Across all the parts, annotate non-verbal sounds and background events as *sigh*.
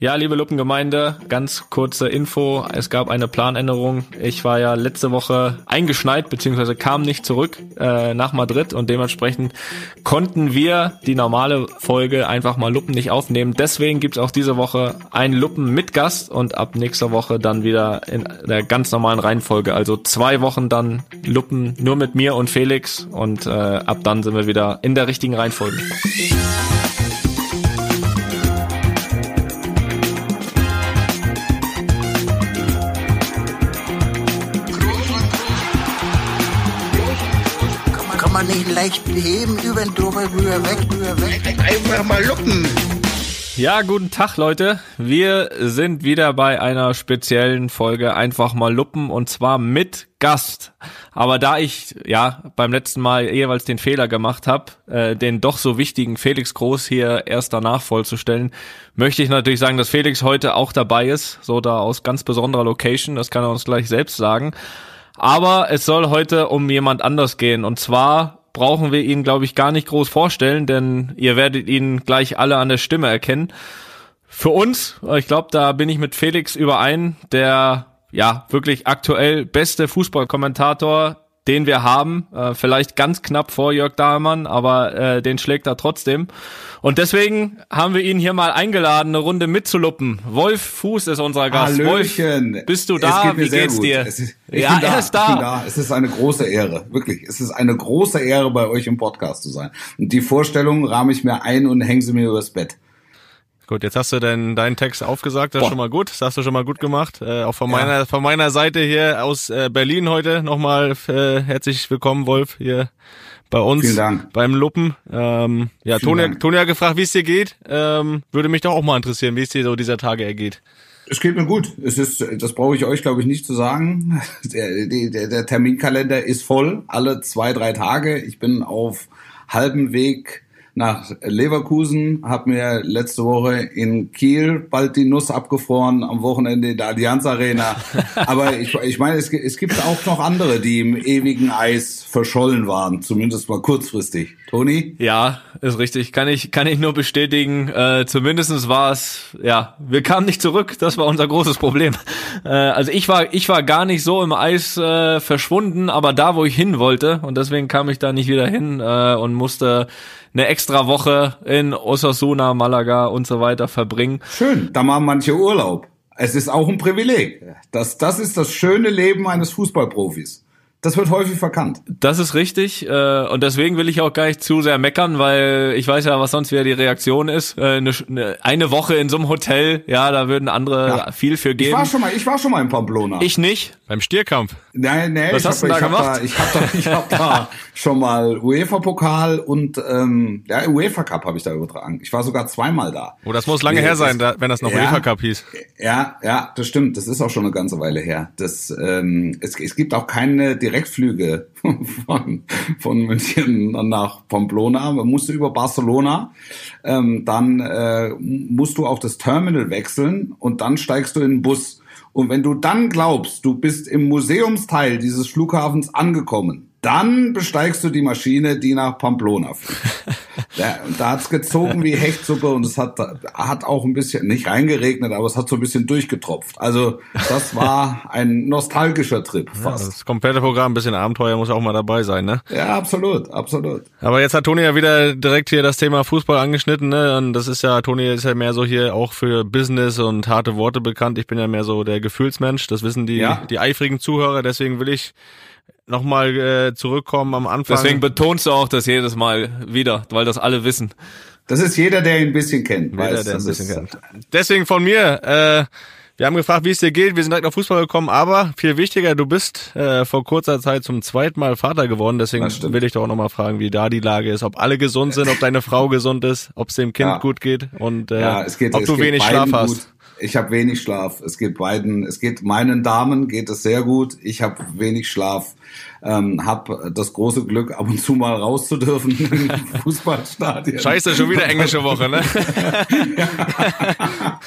Ja, liebe Luppengemeinde, ganz kurze Info. Es gab eine Planänderung. Ich war ja letzte Woche eingeschneit, beziehungsweise kam nicht zurück äh, nach Madrid und dementsprechend konnten wir die normale Folge einfach mal Luppen nicht aufnehmen. Deswegen gibt's auch diese Woche einen Luppen mit Gast und ab nächster Woche dann wieder in der ganz normalen Reihenfolge. Also zwei Wochen dann Luppen nur mit mir und Felix und äh, ab dann sind wir wieder in der richtigen Reihenfolge. Man nicht leicht beheben, über den drüber, rüber, weg, rüber, weg. Einfach mal luppen. Ja, guten Tag, Leute. Wir sind wieder bei einer speziellen Folge einfach mal luppen und zwar mit Gast. Aber da ich ja beim letzten Mal jeweils den Fehler gemacht habe, äh, den doch so wichtigen Felix Groß hier erst danach vollzustellen, möchte ich natürlich sagen, dass Felix heute auch dabei ist, so da aus ganz besonderer Location. Das kann er uns gleich selbst sagen. Aber es soll heute um jemand anders gehen. Und zwar brauchen wir ihn, glaube ich, gar nicht groß vorstellen, denn ihr werdet ihn gleich alle an der Stimme erkennen. Für uns, ich glaube, da bin ich mit Felix überein, der ja wirklich aktuell beste Fußballkommentator den wir haben. Äh, vielleicht ganz knapp vor Jörg Dahlmann, aber äh, den schlägt er trotzdem. Und deswegen haben wir ihn hier mal eingeladen, eine Runde mitzuluppen. Wolf Fuß ist unser Gast. Hallöchen. Wolf, bist du da? Geht Wie geht's gut. dir? Ist, ja, da. er ist da. Da. Es ist eine große Ehre, wirklich. Es ist eine große Ehre, bei euch im Podcast zu sein. Und die Vorstellung rahme ich mir ein und hänge sie mir übers Bett. Gut, jetzt hast du deinen deinen Text aufgesagt, das ist schon mal gut, das hast du schon mal gut gemacht. Äh, auch von ja. meiner von meiner Seite hier aus äh, Berlin heute nochmal äh, herzlich willkommen, Wolf, hier bei uns Vielen Dank. beim Luppen. Ähm, ja, Toni, Toni hat gefragt, wie es dir geht. Ähm, würde mich doch auch mal interessieren, wie es dir so dieser Tage ergeht. Es geht mir gut. Es ist, das brauche ich euch, glaube ich, nicht zu sagen. *laughs* Der, der, der Terminkalender ist voll, alle zwei, drei Tage. Ich bin auf halbem Weg nach Leverkusen, habe mir letzte Woche in Kiel bald die Nuss abgefroren, am Wochenende in der Allianz Arena. *laughs* Aber ich, ich meine, es, es gibt auch noch andere, die im ewigen Eis verschollen waren, zumindest mal kurzfristig. Toni? Ja, ist richtig. Kann ich, kann ich nur bestätigen. Äh, zumindestens war es, ja, wir kamen nicht zurück. Das war unser großes Problem. Äh, also ich war, ich war gar nicht so im Eis äh, verschwunden, aber da, wo ich hin wollte, und deswegen kam ich da nicht wieder hin äh, und musste eine extra Woche in Osasuna, Malaga und so weiter verbringen. Schön, da machen manche Urlaub. Es ist auch ein Privileg. Das, das ist das schöne Leben eines Fußballprofis. Das wird häufig verkannt. Das ist richtig äh, und deswegen will ich auch gar nicht zu sehr meckern, weil ich weiß ja, was sonst wieder die Reaktion ist. Äh, eine, eine Woche in so einem Hotel, ja, da würden andere ja. viel für geben. Ich war schon mal, ich war schon mal in Pamplona. Ich nicht. Beim Stierkampf. Nein, nein. Was hast du da gemacht? Da, ich habe da, ich hab da *laughs* schon mal UEFA Pokal und ähm, ja UEFA Cup habe ich da übertragen. Ich war sogar zweimal da. Oh, das muss lange nee, her sein, das, wenn das noch ja, UEFA Cup hieß. Ja, ja, das stimmt. Das ist auch schon eine ganze Weile her. Das ähm, es, es gibt auch keine Direktflüge *laughs* von, von München nach Pamplona. Man musste über Barcelona. Ähm, dann äh, musst du auch das Terminal wechseln und dann steigst du in den Bus. Und wenn du dann glaubst, du bist im Museumsteil dieses Flughafens angekommen, dann besteigst du die Maschine, die nach Pamplona fliegt. *laughs* ja, da hat's gezogen wie Hechtsuppe und es hat, hat auch ein bisschen, nicht reingeregnet, aber es hat so ein bisschen durchgetropft. Also das war ein nostalgischer Trip fast. Ja, das komplette Programm, ein bisschen Abenteuer muss auch mal dabei sein, ne? Ja, absolut, absolut. Aber jetzt hat Toni ja wieder direkt hier das Thema Fußball angeschnitten, ne? Und das ist ja, Toni ist ja mehr so hier auch für Business und harte Worte bekannt. Ich bin ja mehr so der Gefühlsmensch, das wissen die, ja. die eifrigen Zuhörer, deswegen will ich nochmal äh, zurückkommen am Anfang. Deswegen betonst du auch das jedes Mal wieder, weil das alle wissen. Das ist jeder, der ihn ein bisschen kennt. Jeder, weiß, der ein bisschen kennt. Deswegen von mir, äh, wir haben gefragt, wie es dir geht. Wir sind direkt auf Fußball gekommen, aber viel wichtiger, du bist äh, vor kurzer Zeit zum zweiten Mal Vater geworden. Deswegen will ich doch auch nochmal fragen, wie da die Lage ist, ob alle gesund sind, ob deine Frau gesund ist, ob es dem Kind ja. gut geht und äh, ja, geht, ob du wenig Schlaf hast. Ich habe wenig Schlaf. Es geht beiden, es geht meinen Damen geht es sehr gut. Ich habe wenig Schlaf. Ähm, habe das große Glück, ab und zu mal raus zu dürfen im *laughs* Fußballstadion. Scheiße, schon wieder englische Woche, ne? *laughs*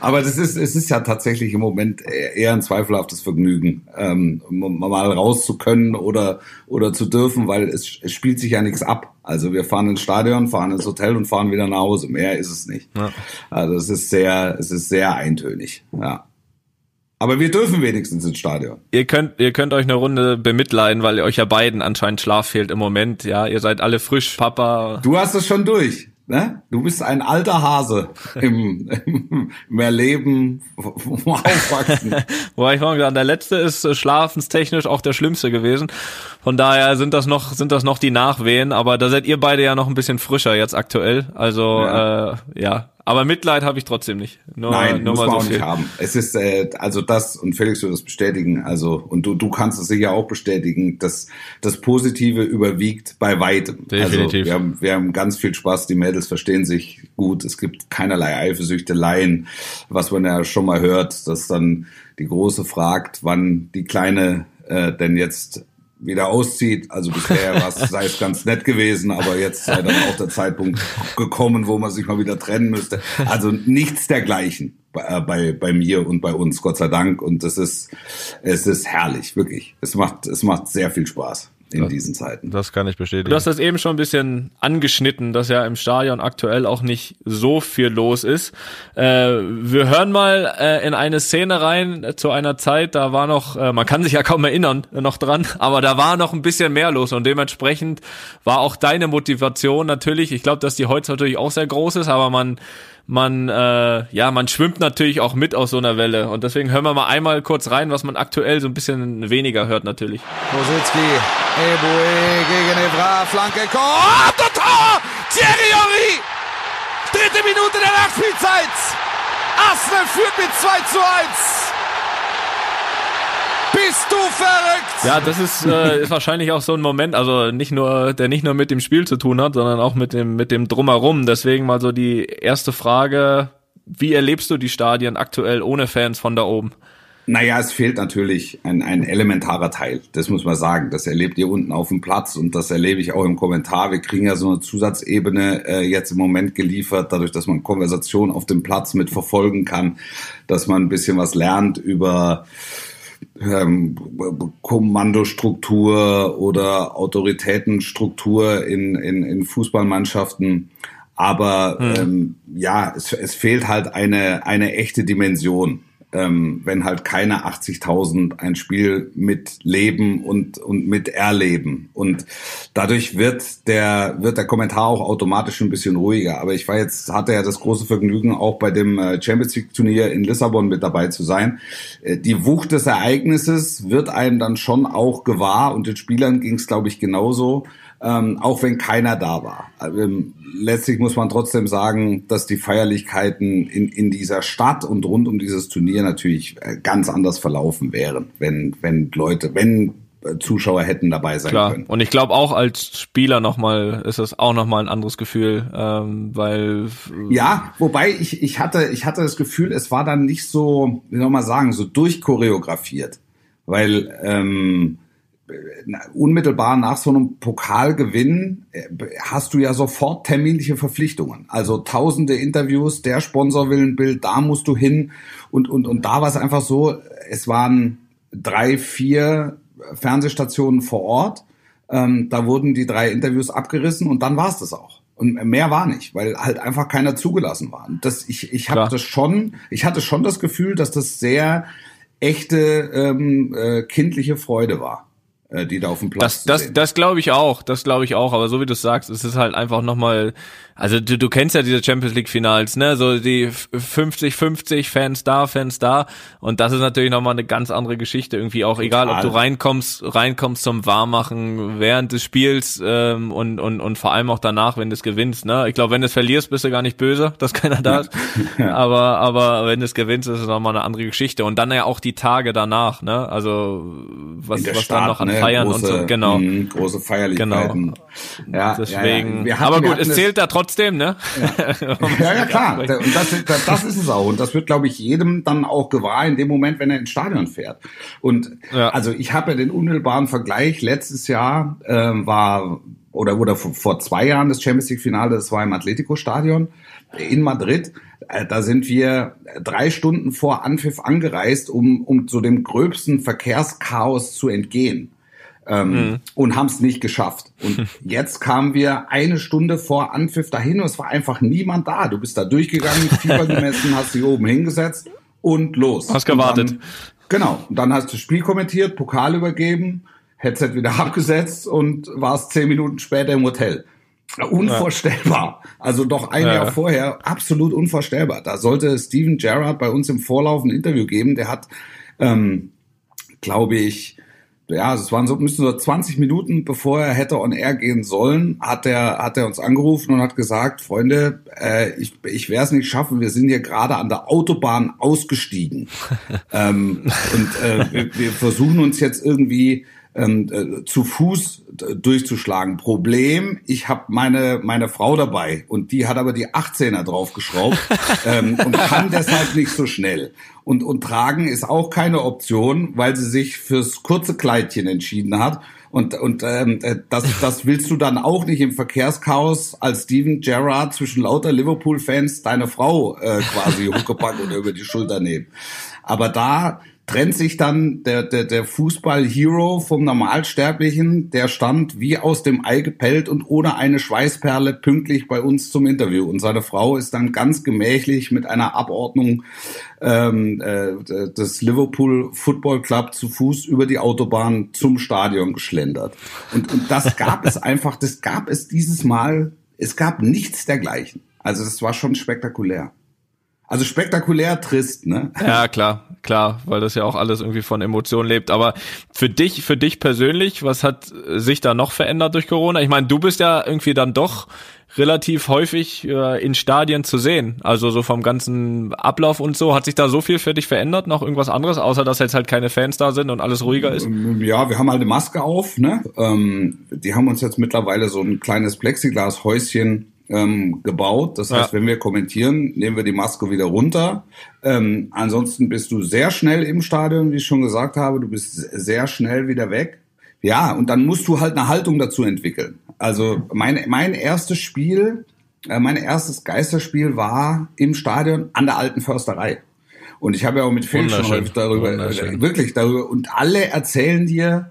Aber das ist, es ist ja tatsächlich im Moment eher ein zweifelhaftes Vergnügen, ähm, mal raus zu können oder, oder zu dürfen, weil es, es spielt sich ja nichts ab. Also wir fahren ins Stadion, fahren ins Hotel und fahren wieder nach Hause. Mehr ist es nicht. Ja. Also es ist sehr, es ist sehr eintönig. Ja. Aber wir dürfen wenigstens ins Stadion. Ihr könnt, ihr könnt euch eine Runde bemitleiden, weil euch ja beiden anscheinend Schlaf fehlt im Moment. Ja, ihr seid alle frisch, Papa. Du hast es schon durch. Ne? Du bist ein alter Hase im, *laughs* im, im Erleben, Aufwachsen. *laughs* Wobei ich mal gesagt, der letzte ist äh, schlafenstechnisch auch der schlimmste gewesen. Von daher sind das noch, sind das noch die Nachwehen, aber da seid ihr beide ja noch ein bisschen frischer jetzt aktuell. Also ja, äh, ja aber Mitleid habe ich trotzdem nicht. Nur, Nein, nur muss man so auch viel. nicht haben. Es ist äh, also das und Felix wird das bestätigen. Also und du du kannst es sicher auch bestätigen, dass das Positive überwiegt bei weitem. Definitiv. Also wir haben wir haben ganz viel Spaß. Die Mädels verstehen sich gut. Es gibt keinerlei Eifersüchteleien, was man ja schon mal hört, dass dann die Große fragt, wann die Kleine äh, denn jetzt wieder auszieht. Also bisher war es, sei es ganz nett gewesen, aber jetzt sei dann auch der Zeitpunkt gekommen, wo man sich mal wieder trennen müsste. Also nichts dergleichen bei, äh, bei, bei mir und bei uns, Gott sei Dank. Und es ist, es ist herrlich, wirklich. Es macht, es macht sehr viel Spaß in das, diesen Zeiten. Das kann ich bestätigen. Du hast das eben schon ein bisschen angeschnitten, dass ja im Stadion aktuell auch nicht so viel los ist. Äh, wir hören mal äh, in eine Szene rein äh, zu einer Zeit, da war noch, äh, man kann sich ja kaum erinnern äh, noch dran, *laughs* aber da war noch ein bisschen mehr los und dementsprechend war auch deine Motivation natürlich, ich glaube, dass die heute natürlich auch sehr groß ist, aber man man äh, ja man schwimmt natürlich auch mit aus so einer Welle und deswegen hören wir mal einmal kurz rein, was man aktuell so ein bisschen weniger hört natürlich. Rositzky, Eboué gegen Evra, Flanke, oh, Tor! Thierry Henry! Dritte Minute der Nachspielzeit! Arsenal führt mit 2 zu 1! Bist du verrückt? Ja, das ist, äh, *laughs* ist wahrscheinlich auch so ein Moment, also nicht nur, der nicht nur mit dem Spiel zu tun hat, sondern auch mit dem, mit dem Drumherum. Deswegen mal so die erste Frage, wie erlebst du die Stadien aktuell ohne Fans von da oben? Naja, es fehlt natürlich ein, ein elementarer Teil. Das muss man sagen. Das erlebt ihr unten auf dem Platz und das erlebe ich auch im Kommentar. Wir kriegen ja so eine Zusatzebene äh, jetzt im Moment geliefert, dadurch, dass man Konversation auf dem Platz mit verfolgen kann, dass man ein bisschen was lernt über ähm, Kommandostruktur oder Autoritätenstruktur in, in, in Fußballmannschaften. Aber hm. ähm, ja, es, es fehlt halt eine, eine echte Dimension ähm, wenn halt keine 80.000 ein Spiel mitleben und, und miterleben. Und dadurch wird der, wird der Kommentar auch automatisch ein bisschen ruhiger. Aber ich war jetzt, hatte ja das große Vergnügen, auch bei dem äh, Champions League Turnier in Lissabon mit dabei zu sein. Äh, die Wucht des Ereignisses wird einem dann schon auch gewahr und den Spielern ging es, glaube ich, genauso ähm, auch wenn keiner da war. Ähm, letztlich muss man trotzdem sagen, dass die Feierlichkeiten in, in dieser Stadt und rund um dieses Turnier natürlich äh, ganz anders verlaufen wären, wenn, wenn Leute, wenn äh, Zuschauer hätten dabei sein Klar. können. Und ich glaube auch als Spieler nochmal ist es auch nochmal ein anderes Gefühl, ähm, weil ja, wobei ich ich hatte ich hatte das Gefühl, es war dann nicht so, wie soll man sagen, so durchchoreografiert, weil ähm, unmittelbar nach so einem Pokalgewinn äh, hast du ja sofort terminliche Verpflichtungen. Also tausende Interviews, der Sponsor will ein Bild, da musst du hin. Und, und, und da war es einfach so, es waren drei, vier Fernsehstationen vor Ort. Ähm, da wurden die drei Interviews abgerissen und dann war es das auch. Und mehr war nicht, weil halt einfach keiner zugelassen war. Das, ich ich hatte schon, ich hatte schon das Gefühl, dass das sehr echte ähm, äh, kindliche Freude war. Äh, die da auf dem Platz Das, das, das glaube ich auch, das glaube ich auch, aber so wie du sagst, es ist halt einfach nochmal also du, du kennst ja diese Champions League Finals, ne? So die 50-50 Fans da, Fans da. Und das ist natürlich nochmal eine ganz andere Geschichte. Irgendwie auch egal, ob du reinkommst, reinkommst zum Warmmachen während des Spiels ähm, und, und, und vor allem auch danach, wenn du es gewinnst. Ne? Ich glaube, wenn du es verlierst, bist du gar nicht böse, *laughs* dass keiner da ist. *laughs* Aber, aber wenn du es gewinnst, ist es nochmal eine andere Geschichte. Und dann ja auch die Tage danach, ne? Also was, was Stadt, dann noch an ne? Feiern große, und so, genau. Mh, große Feierlichkeiten. Genau. Ja, Deswegen. Ja, ja. Hatten, aber gut, es zählt da trotzdem, ne? Ja, *laughs* ja, ja klar. Und das, das, das ist es auch. Und das wird, glaube ich, jedem dann auch gewahr in dem Moment, wenn er ins Stadion fährt. Und also ich habe ja den unmittelbaren Vergleich. Letztes Jahr äh, war oder oder vor zwei Jahren das Champions League Finale, das war im Atletico Stadion in Madrid. Äh, da sind wir drei Stunden vor Anpfiff angereist, um, um zu dem gröbsten Verkehrschaos zu entgehen. Ähm, mhm. Und haben es nicht geschafft. Und *laughs* jetzt kamen wir eine Stunde vor Anpfiff dahin und es war einfach niemand da. Du bist da durchgegangen, *laughs* Fieber gemessen, hast dich oben hingesetzt und los. Hast gewartet. Dann, genau. Und dann hast du das Spiel kommentiert, Pokal übergeben, Headset wieder *laughs* abgesetzt und warst zehn Minuten später im Hotel. Unvorstellbar. Also doch ein ja. Jahr vorher absolut unvorstellbar. Da sollte Steven Gerrard bei uns im Vorlauf ein Interview geben. Der hat, ähm, glaube ich, ja, es waren so, müssten so 20 Minuten, bevor er hätte on air gehen sollen, hat er, hat er uns angerufen und hat gesagt, Freunde, äh, ich, ich werde es nicht schaffen, wir sind hier gerade an der Autobahn ausgestiegen. *laughs* ähm, und äh, wir, wir versuchen uns jetzt irgendwie ähm, äh, zu Fuß durchzuschlagen. Problem, ich habe meine meine Frau dabei und die hat aber die 18er draufgeschraubt *laughs* ähm, und kann deshalb nicht so schnell. Und, und tragen ist auch keine Option, weil sie sich fürs kurze Kleidchen entschieden hat. Und, und ähm, äh, das, das willst du dann auch nicht im Verkehrschaos als Steven Gerrard zwischen lauter Liverpool-Fans deine Frau äh, quasi Huckepack oder über die Schulter nehmen. Aber da trennt sich dann der, der, der Fußball-Hero vom Normalsterblichen, der stand wie aus dem Ei gepellt und ohne eine Schweißperle pünktlich bei uns zum Interview. Und seine Frau ist dann ganz gemächlich mit einer Abordnung ähm, äh, des Liverpool Football Club zu Fuß über die Autobahn zum Stadion geschlendert. Und, und das gab es *laughs* einfach, das gab es dieses Mal, es gab nichts dergleichen. Also das war schon spektakulär. Also spektakulär trist, ne? Ja, klar, klar, weil das ja auch alles irgendwie von Emotionen lebt. Aber für dich, für dich persönlich, was hat sich da noch verändert durch Corona? Ich meine, du bist ja irgendwie dann doch relativ häufig äh, in Stadien zu sehen. Also so vom ganzen Ablauf und so. Hat sich da so viel für dich verändert? Noch irgendwas anderes, außer dass jetzt halt keine Fans da sind und alles ruhiger ist? Ja, wir haben halt eine Maske auf, ne? Ähm, die haben uns jetzt mittlerweile so ein kleines Plexiglas-Häuschen ähm, gebaut. Das heißt, ja. wenn wir kommentieren, nehmen wir die Maske wieder runter. Ähm, ansonsten bist du sehr schnell im Stadion, wie ich schon gesagt habe. Du bist sehr schnell wieder weg. Ja, und dann musst du halt eine Haltung dazu entwickeln. Also mein, mein erstes Spiel, äh, mein erstes Geisterspiel war im Stadion an der alten Försterei. Und ich habe ja auch mit Phil schon häufig darüber, äh, wirklich darüber, und alle erzählen dir,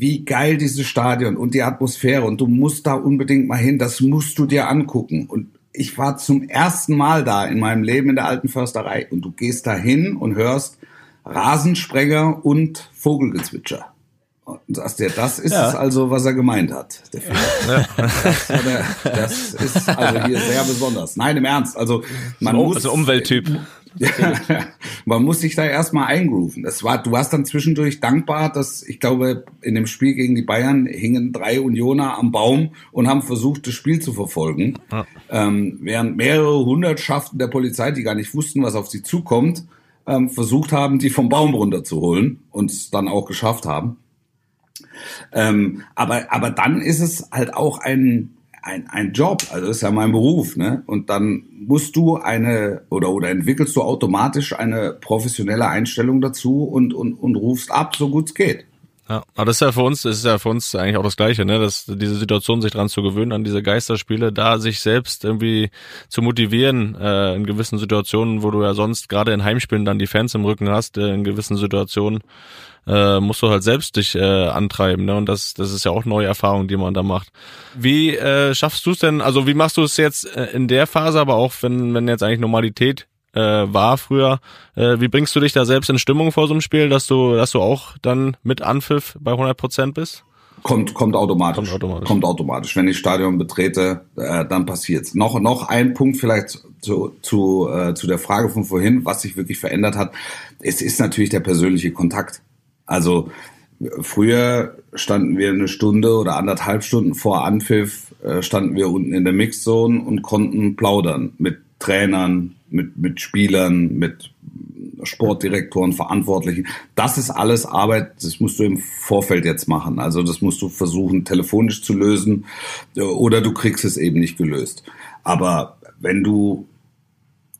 wie geil dieses Stadion und die Atmosphäre und du musst da unbedingt mal hin, das musst du dir angucken. Und ich war zum ersten Mal da in meinem Leben in der alten Försterei und du gehst da hin und hörst Rasensprenger und Vogelgezwitscher. Und sagst dir, das ist ja. es also, was er gemeint hat. Der ja. das, der, das, ist also hier sehr besonders. Nein, im Ernst. Also man so, muss. Also Umwelttyp. *laughs* man muss sich da erstmal eingrooven. Das war, du warst dann zwischendurch dankbar, dass ich glaube, in dem Spiel gegen die Bayern hingen drei Unioner am Baum und haben versucht, das Spiel zu verfolgen. Ja. Ähm, während mehrere Hundertschaften der Polizei, die gar nicht wussten, was auf sie zukommt, ähm, versucht haben, die vom Baum runterzuholen und es dann auch geschafft haben. Ähm, aber, aber dann ist es halt auch ein, ein, ein Job, also ist ja mein Beruf, ne? Und dann musst du eine oder oder entwickelst du automatisch eine professionelle Einstellung dazu und und, und rufst ab, so gut es geht. Ja, aber das ist ja für uns, das ist ja für uns eigentlich auch das Gleiche, ne? Dass diese Situation sich dran zu gewöhnen, an diese Geisterspiele, da sich selbst irgendwie zu motivieren, äh, in gewissen Situationen, wo du ja sonst gerade in Heimspielen dann die Fans im Rücken hast, äh, in gewissen Situationen äh, musst du halt selbst dich äh, antreiben. Ne? Und das, das ist ja auch neue Erfahrung, die man da macht. Wie äh, schaffst du es denn, also wie machst du es jetzt äh, in der Phase, aber auch wenn, wenn jetzt eigentlich Normalität äh, war früher, äh, wie bringst du dich da selbst in Stimmung vor so einem Spiel, dass du, dass du auch dann mit Anpfiff bei 100 Prozent bist? Kommt, kommt automatisch. Kommt automatisch. Kommt automatisch. Wenn ich Stadion betrete, äh, dann passiert's. Noch, noch ein Punkt vielleicht zu, zu, äh, zu der Frage von vorhin, was sich wirklich verändert hat. Es ist natürlich der persönliche Kontakt. Also früher standen wir eine Stunde oder anderthalb Stunden vor Anpfiff, äh, standen wir unten in der Mixzone und konnten plaudern mit Trainern, mit, mit Spielern, mit Sportdirektoren, Verantwortlichen. Das ist alles Arbeit, das musst du im Vorfeld jetzt machen. Also das musst du versuchen, telefonisch zu lösen äh, oder du kriegst es eben nicht gelöst. Aber wenn du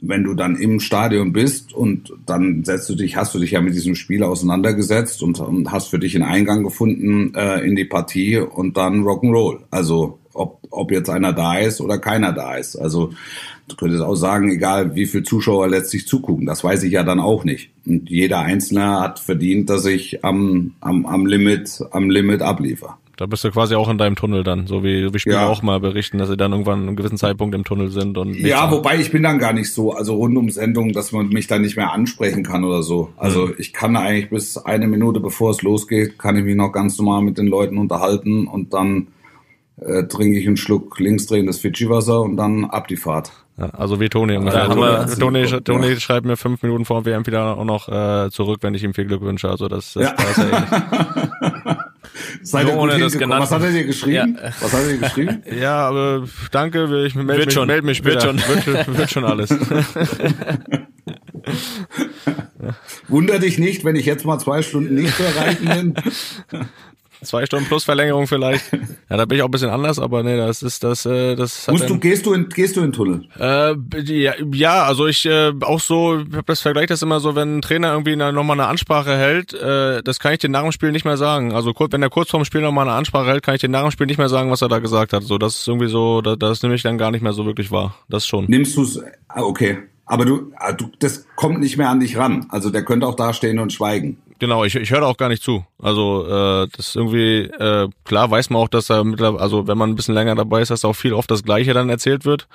wenn du dann im Stadion bist und dann setzt du dich, hast du dich ja mit diesem Spiel auseinandergesetzt und, und hast für dich einen Eingang gefunden äh, in die Partie und dann Rock'n'Roll. Also ob, ob jetzt einer da ist oder keiner da ist. Also du könntest auch sagen, egal wie viel Zuschauer letztlich zugucken, das weiß ich ja dann auch nicht. Und jeder Einzelne hat verdient, dass ich am, am, am Limit, am Limit abliefer. Da bist du quasi auch in deinem Tunnel dann, so wie, wie Spieler ja. auch mal berichten, dass sie dann irgendwann einen gewissen Zeitpunkt im Tunnel sind und Ja, haben. wobei ich bin dann gar nicht so, also rund um Sendungen, dass man mich dann nicht mehr ansprechen kann oder so. Also mhm. ich kann eigentlich bis eine Minute bevor es losgeht, kann ich mich noch ganz normal mit den Leuten unterhalten und dann äh, trinke ich einen Schluck linksdrehendes Fidschi-Wasser und dann ab die Fahrt. Also wie Toni. Ja, Toni, Toni, Toni, Toni ja. schreibt mir fünf Minuten vor WM wieder auch noch äh, zurück, wenn ich ihm viel Glück wünsche. Also das, das ja. ist ja ähnlich. *laughs* Seid ihr ohne das genannt. Was hat er dir geschrieben? Ja. Was hat er dir geschrieben? *laughs* Ja, aber danke, ich melde mich, schon. meld mich später. Wird schon, wird, wird schon alles. *laughs* Wunder dich nicht, wenn ich jetzt mal zwei Stunden nicht zu erreichen bin. Zwei Stunden plus Verlängerung vielleicht. *laughs* Ja, da bin ich auch ein bisschen anders, aber nee, das ist das. Äh, das Musst du gehst du in gehst du in den Tunnel? Äh, ja, ja, also ich äh, auch so, ich habe das Vergleich das immer so, wenn ein Trainer irgendwie nochmal eine Ansprache hält, äh, das kann ich dir nach dem Spiel nicht mehr sagen. Also wenn er kurz vorm Spiel nochmal eine Ansprache hält, kann ich dir nach dem Spiel nicht mehr sagen, was er da gesagt hat. So, das ist irgendwie so, das, das nehme ich dann gar nicht mehr so wirklich wahr. Das schon. Nimmst du's? Ah, okay. Aber du, ah, du, das kommt nicht mehr an dich ran. Also der könnte auch da stehen und schweigen. Genau, ich, ich höre auch gar nicht zu. Also äh, das ist irgendwie, äh, klar weiß man auch, dass da mittlerweile, also wenn man ein bisschen länger dabei ist, dass auch viel oft das Gleiche dann erzählt wird.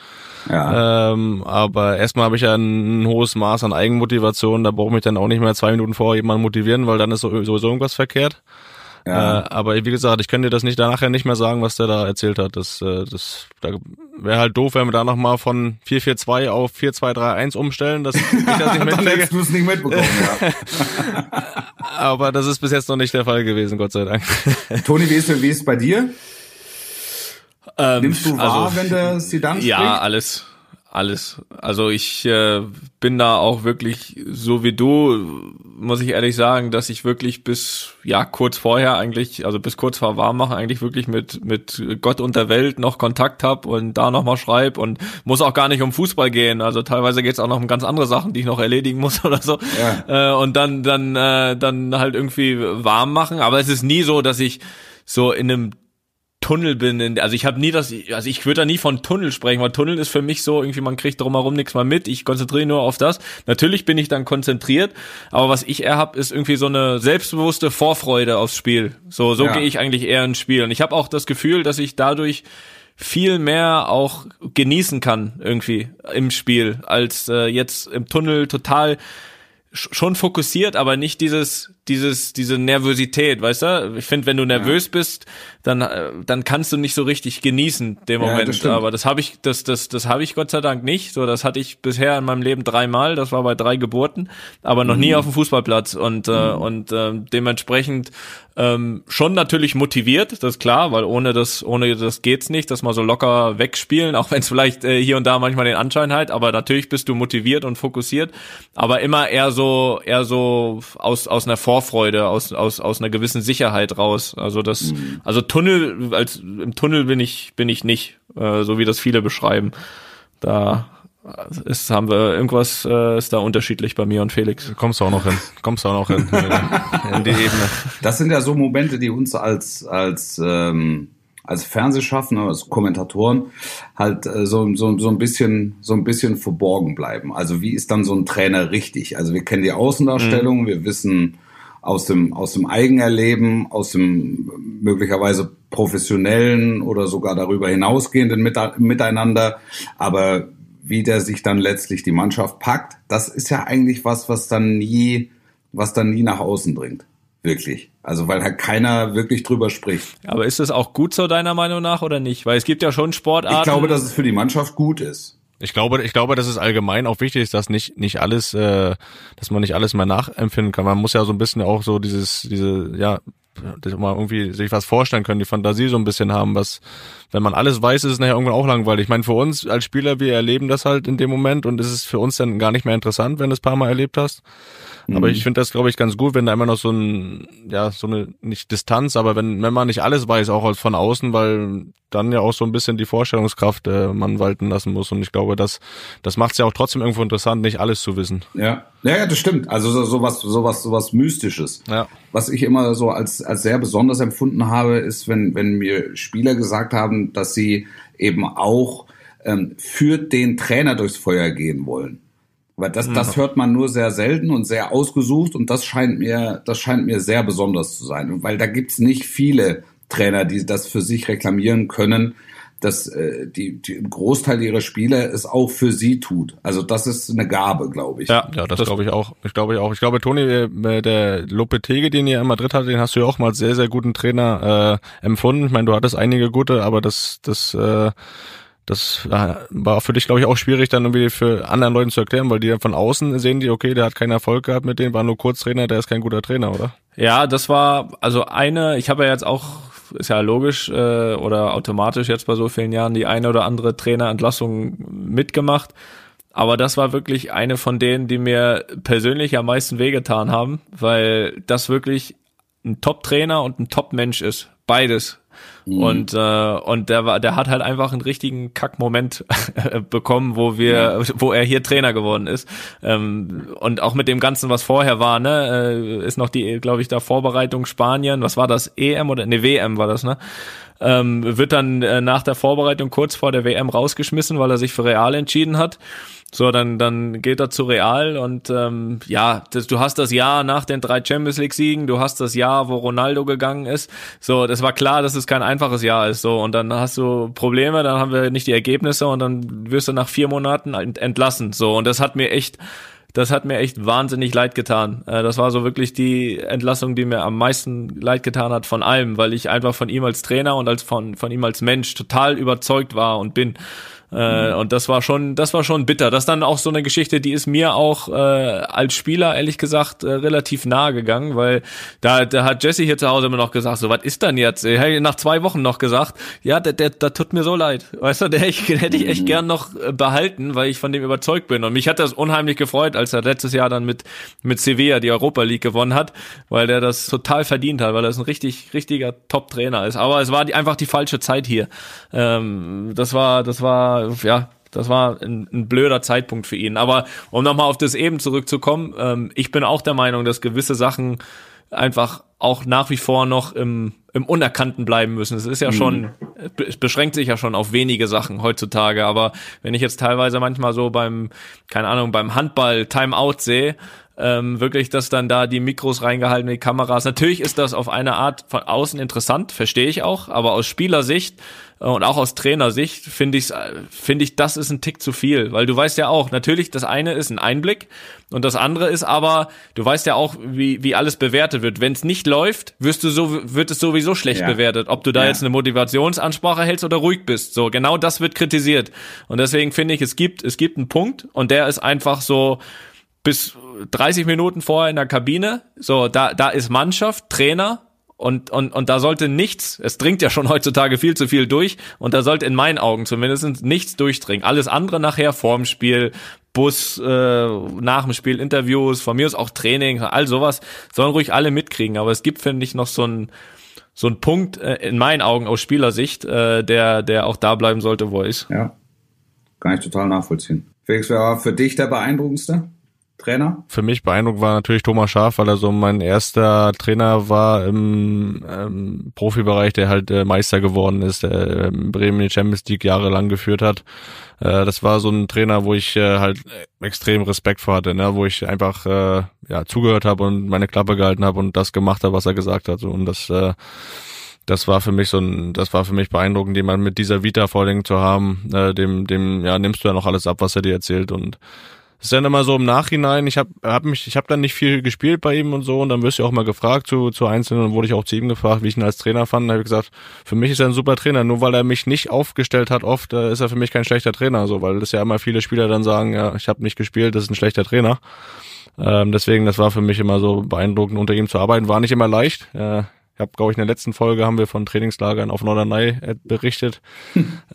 Ja. Ähm, aber erstmal habe ich ja ein, hohes Maß an Eigenmotivation, da brauche ich mich dann auch nicht mehr zwei Minuten vor jemanden motivieren, weil dann ist sowieso irgendwas verkehrt. Ja. Äh, aber wie gesagt, ich könnte dir das nicht nachher nicht mehr sagen, was der da erzählt hat. Das, äh, das da wäre halt doof, wenn wir da nochmal von 442 auf 4231 umstellen. Das ich *laughs* das nicht Dann hättest du es nicht mitbekommen, ja. *laughs* aber das ist bis jetzt noch nicht der Fall gewesen, Gott sei Dank. *laughs* Toni, wie ist, wie ist es bei dir? Ähm, Nimmst du wahr, also, wenn der Sidan spricht? Ja, alles alles. Also ich äh, bin da auch wirklich so wie du, muss ich ehrlich sagen, dass ich wirklich bis ja kurz vorher eigentlich, also bis kurz vor Warmmachen eigentlich wirklich mit mit Gott und der Welt noch Kontakt hab und da noch mal schreib und muss auch gar nicht um Fußball gehen. Also teilweise geht's auch noch um ganz andere Sachen, die ich noch erledigen muss *laughs* oder so. Ja. Äh, und dann dann äh, dann halt irgendwie warm machen. Aber es ist nie so, dass ich so in einem Tunnel bin. Also ich habe nie das, also ich würde da nie von Tunnel sprechen, weil Tunnel ist für mich so, irgendwie man kriegt drumherum nichts mehr mit. Ich konzentriere nur auf das. Natürlich bin ich dann konzentriert, aber was ich eher hab, ist irgendwie so eine selbstbewusste Vorfreude aufs Spiel. So, so ja. gehe ich eigentlich eher ins Spiel. Und ich habe auch das Gefühl, dass ich dadurch viel mehr auch genießen kann irgendwie im Spiel, als äh, jetzt im Tunnel total schon fokussiert, aber nicht dieses, dieses, diese Nervosität, weißt du? Ich finde, wenn du nervös ja. bist, dann, äh, dann kannst du nicht so richtig genießen den Moment. Ja, das aber das habe ich, das, das, das habe ich Gott sei Dank nicht. So, das hatte ich bisher in meinem Leben dreimal. Das war bei drei Geburten, aber noch mhm. nie auf dem Fußballplatz und äh, mhm. und äh, dementsprechend ähm, schon natürlich motiviert, das ist klar, weil ohne das, ohne das geht's nicht, dass mal so locker wegspielen, auch wenn es vielleicht äh, hier und da manchmal den Anschein hat. Aber natürlich bist du motiviert und fokussiert, aber immer eher so, eher so aus aus einer Vorfreude, aus aus aus einer gewissen Sicherheit raus. Also das, mhm. also Tunnel, als im Tunnel bin ich, bin ich nicht, äh, so wie das viele beschreiben. Da ist, haben wir irgendwas äh, ist da unterschiedlich bei mir und Felix. Kommst du auch noch hin. Kommst du auch noch hin. *laughs* in die Ebene. Das sind ja so Momente, die uns als, als, ähm, als Fernsehschaffner, als Kommentatoren halt äh, so, so, so ein bisschen, so ein bisschen verborgen bleiben. Also wie ist dann so ein Trainer richtig? Also wir kennen die Außendarstellung, mhm. wir wissen, aus dem, aus dem Eigenerleben, aus dem möglicherweise professionellen oder sogar darüber hinausgehenden Miteinander. Aber wie der sich dann letztlich die Mannschaft packt, das ist ja eigentlich was, was dann nie, was dann nie nach außen dringt. Wirklich. Also weil halt keiner wirklich drüber spricht. Aber ist das auch gut so deiner Meinung nach oder nicht? Weil es gibt ja schon Sportarten. Ich glaube, dass es für die Mannschaft gut ist. Ich glaube, ich glaube, dass es allgemein auch wichtig ist, dass nicht nicht alles, äh, dass man nicht alles mehr nachempfinden kann. Man muss ja so ein bisschen auch so dieses, diese, ja, mal irgendwie sich was vorstellen können, die Fantasie so ein bisschen haben, was, wenn man alles weiß, ist es nachher irgendwann auch langweilig. Ich meine, für uns als Spieler, wir erleben das halt in dem Moment und es ist für uns dann gar nicht mehr interessant, wenn du es paar Mal erlebt hast. Aber ich mhm. finde das, glaube ich, ganz gut, wenn da immer noch so ein, ja, so eine, nicht Distanz, aber wenn, wenn man nicht alles weiß, auch von außen, weil dann ja auch so ein bisschen die Vorstellungskraft äh, man walten lassen muss. Und ich glaube, das, das macht es ja auch trotzdem irgendwo interessant, nicht alles zu wissen. Ja, ja, ja das stimmt. Also so, sowas, sowas, sowas Mystisches. Ja. Was ich immer so als, als sehr besonders empfunden habe, ist, wenn, wenn mir Spieler gesagt haben, dass sie eben auch ähm, für den Trainer durchs Feuer gehen wollen. Weil das, das hört man nur sehr selten und sehr ausgesucht und das scheint mir, das scheint mir sehr besonders zu sein. Weil da gibt's nicht viele Trainer, die das für sich reklamieren können, dass äh, die, die im Großteil ihrer Spieler es auch für sie tut. Also das ist eine Gabe, glaube ich. Ja, ja, das, das glaube ich auch. Ich glaube auch. Ich glaube, Toni, äh, der Lopetege, den ihr in Madrid hattet, den hast du ja auch mal als sehr, sehr guten Trainer äh, empfunden. Ich meine, du hattest einige gute, aber das, das äh, das äh, war für dich, glaube ich, auch schwierig, dann irgendwie für anderen Leuten zu erklären, weil die dann von außen sehen die, okay, der hat keinen Erfolg gehabt mit dem, war nur Kurztrainer, der ist kein guter Trainer, oder? Ja, das war also eine, ich habe ja jetzt auch, ist ja logisch äh, oder automatisch jetzt bei so vielen Jahren die eine oder andere Trainerentlassung mitgemacht. Aber das war wirklich eine von denen, die mir persönlich am meisten wehgetan haben, weil das wirklich ein Top-Trainer und ein Top-Mensch ist. Beides. Mhm. Und äh, und der war, der hat halt einfach einen richtigen Kackmoment *laughs* bekommen, wo wir, ja. wo er hier Trainer geworden ist. Ähm, und auch mit dem ganzen, was vorher war, ne, äh, ist noch die, glaube ich, da Vorbereitung Spanien. Was war das? EM oder ne WM war das, ne? Ähm, wird dann äh, nach der Vorbereitung kurz vor der WM rausgeschmissen, weil er sich für Real entschieden hat. So, dann, dann geht er zu Real und ähm, ja, das, du hast das Jahr nach den drei Champions League Siegen, du hast das Jahr, wo Ronaldo gegangen ist. So, das war klar, dass es kein einfaches Jahr ist. So, und dann hast du Probleme, dann haben wir nicht die Ergebnisse und dann wirst du nach vier Monaten entlassen. So, und das hat mir echt das hat mir echt wahnsinnig leid getan. Äh, das war so wirklich die Entlassung, die mir am meisten leid getan hat von allem, weil ich einfach von ihm als Trainer und als von, von ihm als Mensch total überzeugt war und bin. Äh. Und das war schon, das war schon bitter. Das ist dann auch so eine Geschichte, die ist mir auch äh, als Spieler ehrlich gesagt äh, relativ nahe gegangen, weil da, da hat Jesse hier zu Hause immer noch gesagt, so was ist dann jetzt? Hey, nach zwei Wochen noch gesagt, ja, der, der, der tut mir so leid. Weißt du, der ich, hätte ich echt mhm. gern noch äh, behalten, weil ich von dem überzeugt bin. Und mich hat das unheimlich gefreut, als er letztes Jahr dann mit mit Sevilla die Europa League gewonnen hat, weil der das total verdient hat, weil er ein richtig richtiger Top-Trainer ist. Aber es war die, einfach die falsche Zeit hier. Ähm, das war, das war ja, das war ein, ein, blöder Zeitpunkt für ihn. Aber um nochmal auf das eben zurückzukommen, ähm, ich bin auch der Meinung, dass gewisse Sachen einfach auch nach wie vor noch im, im Unerkannten bleiben müssen. Es ist ja schon, mhm. es beschränkt sich ja schon auf wenige Sachen heutzutage. Aber wenn ich jetzt teilweise manchmal so beim, keine Ahnung, beim Handball Timeout sehe, ähm, wirklich, dass dann da die Mikros reingehalten, die Kameras. Natürlich ist das auf eine Art von außen interessant, verstehe ich auch, aber aus Spielersicht und auch aus Trainersicht finde ich, finde ich, das ist ein Tick zu viel, weil du weißt ja auch, natürlich, das eine ist ein Einblick und das andere ist aber, du weißt ja auch, wie, wie alles bewertet wird. Wenn es nicht läuft, wirst du so, wird es sowieso schlecht ja. bewertet, ob du da ja. jetzt eine Motivationsansprache hältst oder ruhig bist. So, genau das wird kritisiert. Und deswegen finde ich, es gibt, es gibt einen Punkt und der ist einfach so, bis 30 Minuten vorher in der Kabine. So, da, da ist Mannschaft, Trainer und, und, und da sollte nichts, es dringt ja schon heutzutage viel zu viel durch und da sollte in meinen Augen zumindest nichts durchdringen. Alles andere nachher vorm Spiel, Bus, äh, nach dem Spiel, Interviews, von mir aus auch Training, all sowas, sollen ruhig alle mitkriegen. Aber es gibt, finde ich, noch so ein so ein Punkt äh, in meinen Augen aus Spielersicht, äh, der, der auch da bleiben sollte, wo er ist. Ja, kann ich total nachvollziehen. Felix, wer war für dich der beeindruckendste? Trainer? Für mich beeindruckend war natürlich Thomas Schaaf, weil er so mein erster Trainer war im ähm, Profibereich, der halt äh, Meister geworden ist, der äh, Bremen die Champions League jahrelang geführt hat. Äh, das war so ein Trainer, wo ich äh, halt extrem Respekt vor hatte, ne? wo ich einfach äh, ja zugehört habe und meine Klappe gehalten habe und das gemacht habe, was er gesagt hat. Und das äh, das war für mich so ein, das war für mich beeindruckend, jemand mit dieser Vita vor zu haben, äh, dem, dem, ja, nimmst du ja noch alles ab, was er dir erzählt und ist dann immer so im Nachhinein, ich habe hab mich, ich habe dann nicht viel gespielt bei ihm und so und dann wirst du auch mal gefragt zu, zu Einzelnen und wurde ich auch zu ihm gefragt, wie ich ihn als Trainer fand. Da habe ich gesagt, für mich ist er ein super Trainer, nur weil er mich nicht aufgestellt hat oft, äh, ist er für mich kein schlechter Trainer, so, weil das ja immer viele Spieler dann sagen, ja, ich habe nicht gespielt, das ist ein schlechter Trainer. Ähm, deswegen, das war für mich immer so beeindruckend, unter ihm zu arbeiten. War nicht immer leicht. Äh, Ich habe, glaube ich, in der letzten Folge haben wir von Trainingslagern auf Norderney äh, berichtet.